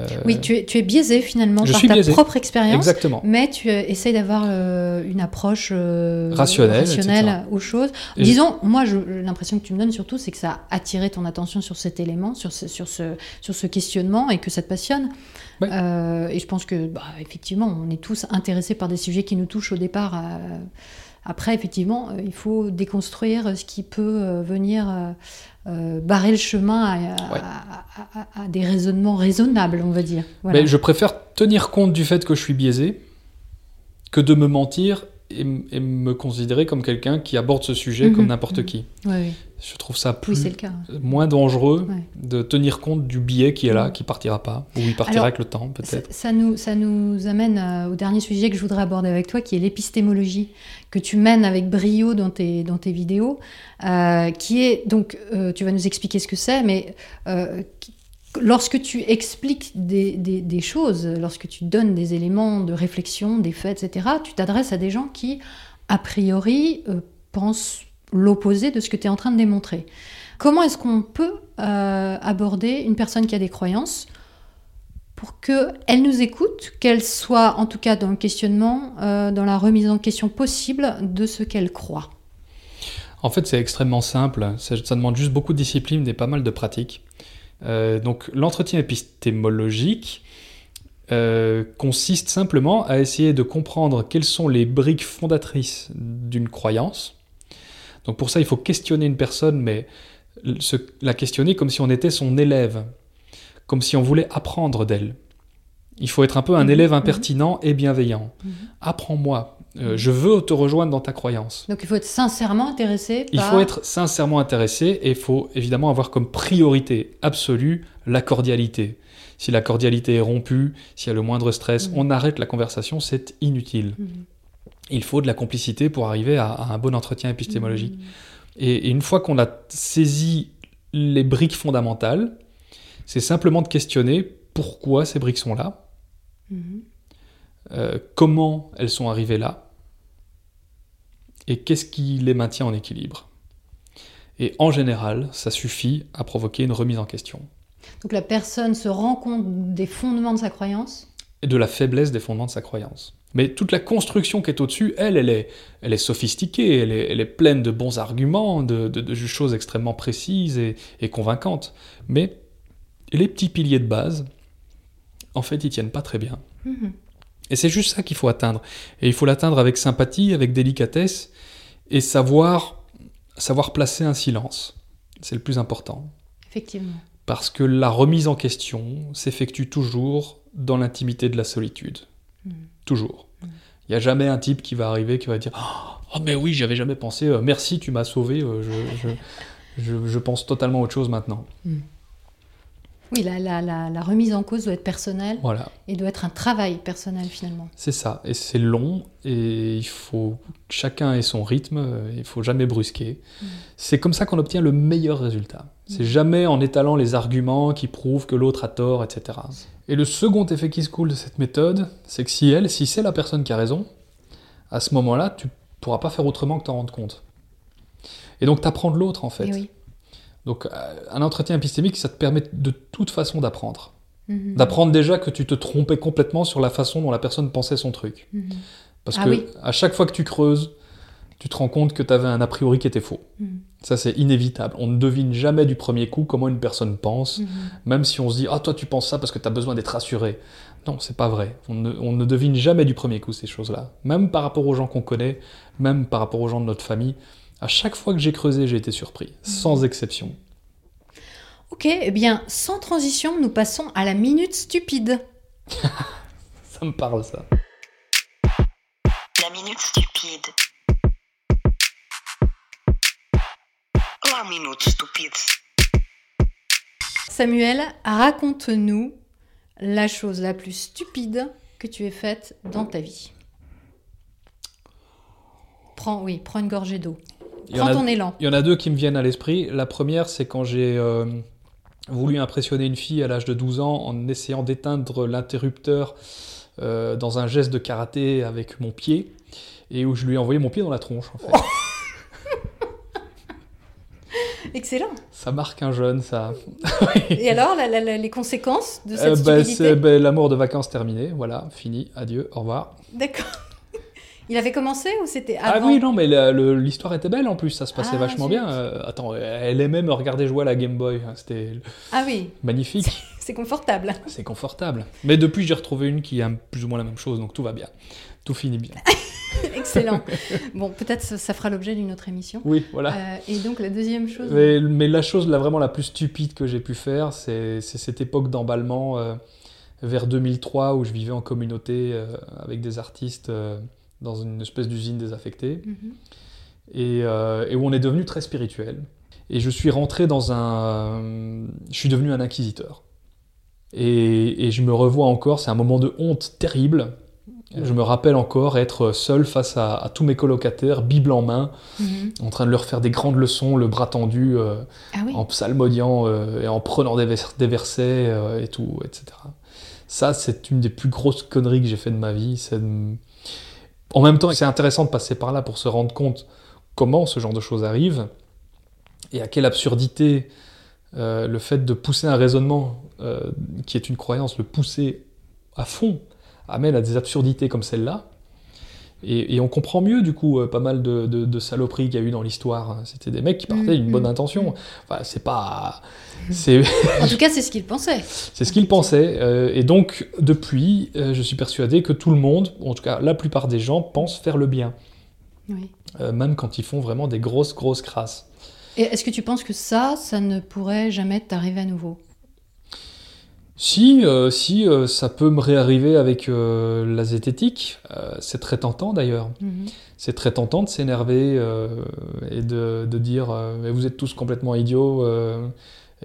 Euh, Oui, tu es, tu es biaisé finalement Je par suis ta biaisé. propre expérience. Exactement. Mais tu essayes d'avoir euh, une approche euh, Rationnelle, rationnelle aux choses. Et Disons, moi, l'impression que tu me donnes surtout, c'est que ça a attiré ton attention sur cet élément, sur ce, sur ce, sur ce questionnement et que ça te passionne. Ouais. Euh, et je pense que, bah, effectivement, on est tous intéressés par des sujets qui nous touchent au départ. euh, après, effectivement, euh, il faut déconstruire ce qui peut venir euh, barrer le chemin à, à- Ouais. à- à- à des raisonnements raisonnables, on va dire. Voilà. Mais je préfère tenir compte du fait que je suis biaisé que de me mentir et, me considérer comme quelqu'un qui aborde ce sujet Mhm, comme n'importe mhm. qui. Oui, oui. Je trouve ça plus, le cas. moins dangereux Ouais. de tenir compte du biais qui est là, Mhm. qui partira pas, ou il partira Alors, avec le temps peut-être. ça nous, ça nous amène euh, au dernier sujet que je voudrais aborder avec toi, qui est l'épistémologie, que tu mènes avec brio dans tes, dans tes vidéos, euh, qui est, donc, euh, tu vas nous expliquer ce que c'est, mais euh, qui- lorsque tu expliques des, des- des choses, lorsque tu donnes des éléments de réflexion, des faits, etc., tu t'adresses à des gens qui, a priori, pensent l'opposé de ce que tu es en train de démontrer. Comment est-ce qu'on peut euh, aborder une personne qui a des croyances pour qu'elle nous écoute, qu'elle soit en tout cas dans le questionnement, euh, dans la remise en question possible de ce qu'elle croit? En fait, c'est extrêmement simple. Ça, demande juste beaucoup de discipline et pas mal de pratique. Euh, donc, l'entretien épistémologique consiste simplement à essayer de comprendre quelles sont les briques fondatrices d'une croyance. Donc, pour ça, il faut questionner une personne, mais se- la questionner comme si on était son élève, comme si on voulait apprendre d'elle. Il faut être un peu un Mhm, élève mhm. impertinent et bienveillant. Mhm. Apprends-moi. Euh, je veux te rejoindre dans ta croyance. Donc il faut être sincèrement intéressé Il par... faut être sincèrement intéressé et il faut évidemment avoir comme priorité absolue la cordialité. Si la cordialité est rompue, s'il y a le moindre stress, on arrête la conversation, c'est inutile. Il faut de la complicité pour arriver à, à un bon entretien épistémologique. Mhm. Et, et une fois qu'on a saisi les briques fondamentales, c'est simplement de questionner pourquoi ces briques sont là, Mhm. euh, comment elles sont arrivées là, et qu'est-ce qui les maintient en équilibre. Et en général, ça suffit à provoquer une remise en question. Donc la personne se rend compte des fondements de sa croyance? Et de la faiblesse des fondements de sa croyance. Mais toute la construction qui est au-dessus, elle, elle est, elle est sophistiquée, elle est, elle est pleine de bons arguments, de, de- de choses extrêmement précises et, et convaincantes. Mais les petits piliers de base, en fait, ils tiennent pas très bien. Mhm. Et c'est juste ça qu'il faut atteindre. Et il faut l'atteindre avec sympathie, avec délicatesse, et savoir, savoir placer un silence. C'est le plus important. Effectivement. Parce que la remise en question s'effectue toujours dans l'intimité de la solitude. Toujours. Il n'y a jamais un type qui va arriver qui va dire Oh, mais oui, j'avais jamais pensé, euh, merci, tu m'as sauvé, euh, je, je, je- je pense totalement autre chose maintenant. Mhm. Oui, la, la, la, la remise en cause doit être personnelle Voilà, et doit être un travail personnel finalement. c'est ça. Et c'est long et il faut que chacun ait son rythme, euh, il faut jamais brusquer. Mm. C'est comme ça qu'on obtient le meilleur résultat. C'est jamais en étalant les arguments qui prouvent que l'autre a tort, etc. Et le second effet qui se coule de cette méthode, c'est que si elle, si c'est la personne qui a raison, à ce moment-là, tu pourras pas faire autrement que t'en rendre compte. Et donc t'apprends de l'autre en fait. Oui. Donc euh, un entretien épistémique, ça te permet de toute façon d'apprendre. Mhm. D'apprendre déjà que tu te trompais complètement sur la façon dont la personne pensait son truc. Mhm. Parce Ah que oui. à chaque fois que tu creuses, tu te rends compte que tu avais un a priori qui était faux. Mhm. Ça, c'est inévitable. On ne devine jamais du premier coup comment une personne pense, Mhm. même si on se dit Ah, toi, tu penses ça parce que tu as besoin d'être rassuré. Non, c'est pas vrai. On ne, on ne devine jamais du premier coup ces choses-là. Même par rapport aux gens qu'on connaît, même par rapport aux gens de notre famille. À chaque fois que j'ai creusé, j'ai été surpris, sans exception. Ok, eh bien, sans transition, nous passons à la minute stupide. Ça me parle, ça. La minute stupide. La minute stupide. Samuel, raconte-nous la chose la plus stupide que tu aies faite dans ta vie. Prends, oui, prends une gorgée d'eau. Prends a- ton élan. Il y en a deux qui me viennent à l'esprit. La première, c'est quand j'ai euh, voulu impressionner une fille à l'âge de 12 ans en essayant d'éteindre l'interrupteur euh, dans un geste de karaté avec mon pied, et où je lui ai envoyé mon pied dans la tronche, en fait. Excellent. Ça marque un jeune, ça. Et alors, la- la- la- les conséquences de cette Euh, bah, bah, la mort de vacances terminée, voilà, fini, adieu, au revoir. D'accord. Il avait commencé ou c'était Ah avant oui, non, mais l'histoire était belle en plus, ça se passait Ah, vachement bien. Euh, attends, elle aimait me regarder jouer à la Game Boy, hein, c'était Ah oui, magnifique. c'est confortable. C'est confortable. Mais depuis, j'ai retrouvé une qui a plus ou moins la même chose, donc tout va bien. Tout finit bien. Excellent. Bon, peut-être ça, ça fera l'objet d'une autre émission. Oui, voilà. Euh, et donc la deuxième chose. Mais, mais la chose là, vraiment la plus stupide que j'ai pu faire, c'est cette époque d'emballement euh, vers 2003 où je vivais en communauté euh, avec des artistes dans une espèce d'usine désaffectée Mhm. et, et où on est devenu très spirituel. Et je suis rentré dans un... Je suis devenu un inquisiteur. Et, et je me revois encore, c'est un moment de honte terrible. Je me rappelle encore être seul face à, à tous mes colocataires, Bible en main, Mhm. en train de leur faire des grandes leçons, le bras tendu, euh, Ah oui. en psalmodiant euh, et en prenant des, vers- des versets euh, et tout, etc. Ça, c'est une des plus grosses conneries que j'ai fait de ma vie. de- En même temps, c'est intéressant de passer par là pour se rendre compte comment ce genre de choses arrive et à quelle absurdité le fait de pousser un raisonnement qui est une croyance, le pousser à fond, amène à des absurdités comme celle-là. Et, et on comprend mieux, du coup, euh, pas mal de, de- de saloperies qu'il y a eu dans l'histoire. C'était des mecs qui partaient d'une Mm, bonne mm, intention. Enfin, c'est pas. C'est En tout cas, c'est ce qu'il pensait. c'est ce qu'ils pensaient. euh, et donc, depuis, euh, je suis persuadé que tout le monde, en tout cas la plupart des gens, pensent faire le bien. Oui. Même quand ils font vraiment des grosses, grosses crasses. Et est-ce que tu penses que ça, ça ne pourrait jamais t'arriver à nouveau? Si, euh, si euh, ça peut me réarriver avec euh, la zététique, euh, c'est très tentant d'ailleurs. Mhm. C'est très tentant de s'énerver euh, et de, de dire euh, Mais vous êtes tous complètement idiots euh,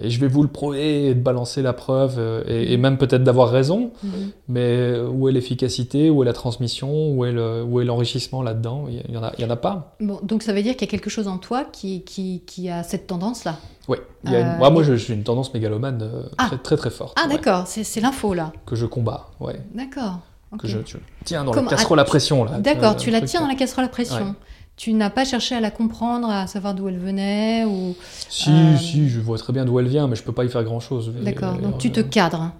et je vais vous le prouver et de balancer la preuve euh, et, et même peut-être d'avoir raison. Mhm. Mais où est l'efficacité, où est la transmission, où est le- où est l'enrichissement là-dedans? Il y en a, il y en a pas. Bon, donc ça veut dire qu'il y a quelque chose en toi qui, qui, qui a cette tendance-là? Oui. Il y a une- Euh, moi, moi, suis une tendance mégalomane euh, Ah. très, très très forte. Ah ouais, d'accord, c'est l'info là. que je combats. Ouais. D'accord. Que je, tiens dans Comme- la casserole ah, à pression là. D'accord, Euh, tu la tiens dans la casserole à pression. Ouais. Tu n'as pas cherché à la comprendre, à savoir d'où elle venait ou... Si, Euh, si, je vois très bien d'où elle vient, mais je peux pas y faire grand chose. D'accord, donc tu te cadres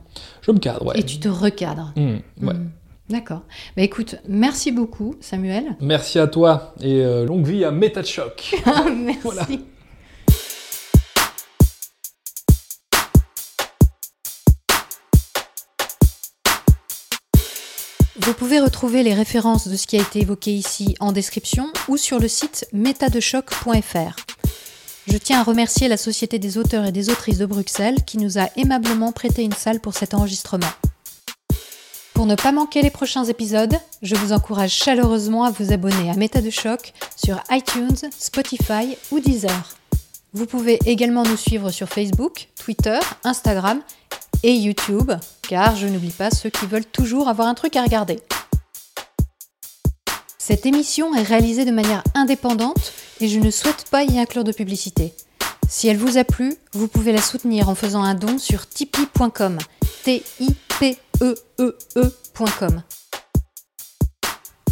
Je me cadre, ouais. et tu te recadres. Mmh, ouais. Mhm. D'accord. Bah écoute, merci beaucoup Samuel. Merci à toi et euh, longue vie à MetaChoc. merci. Voilà. Vous pouvez retrouver les références de ce qui a été évoqué ici en description ou sur le site métadechoc.fr. Je tiens à remercier la Société des auteurs et des autrices de Bruxelles qui nous a aimablement prêté une salle pour cet enregistrement. Pour ne pas manquer les prochains épisodes, je vous encourage chaleureusement à vous abonner à Méta sur iTunes, Spotify ou Deezer. Vous pouvez également nous suivre sur Facebook, Twitter, Instagram et YouTube, car je n'oublie pas ceux qui veulent toujours avoir un truc à regarder. Cette émission est réalisée de manière indépendante et je ne souhaite pas y inclure de publicité. Si elle vous a plu, vous pouvez la soutenir en faisant un don sur tipeee.com. t i p e e e.com.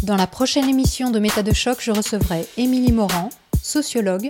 Dans la prochaine émission de Méta de choc, je recevrai Émilie Morand, sociologue,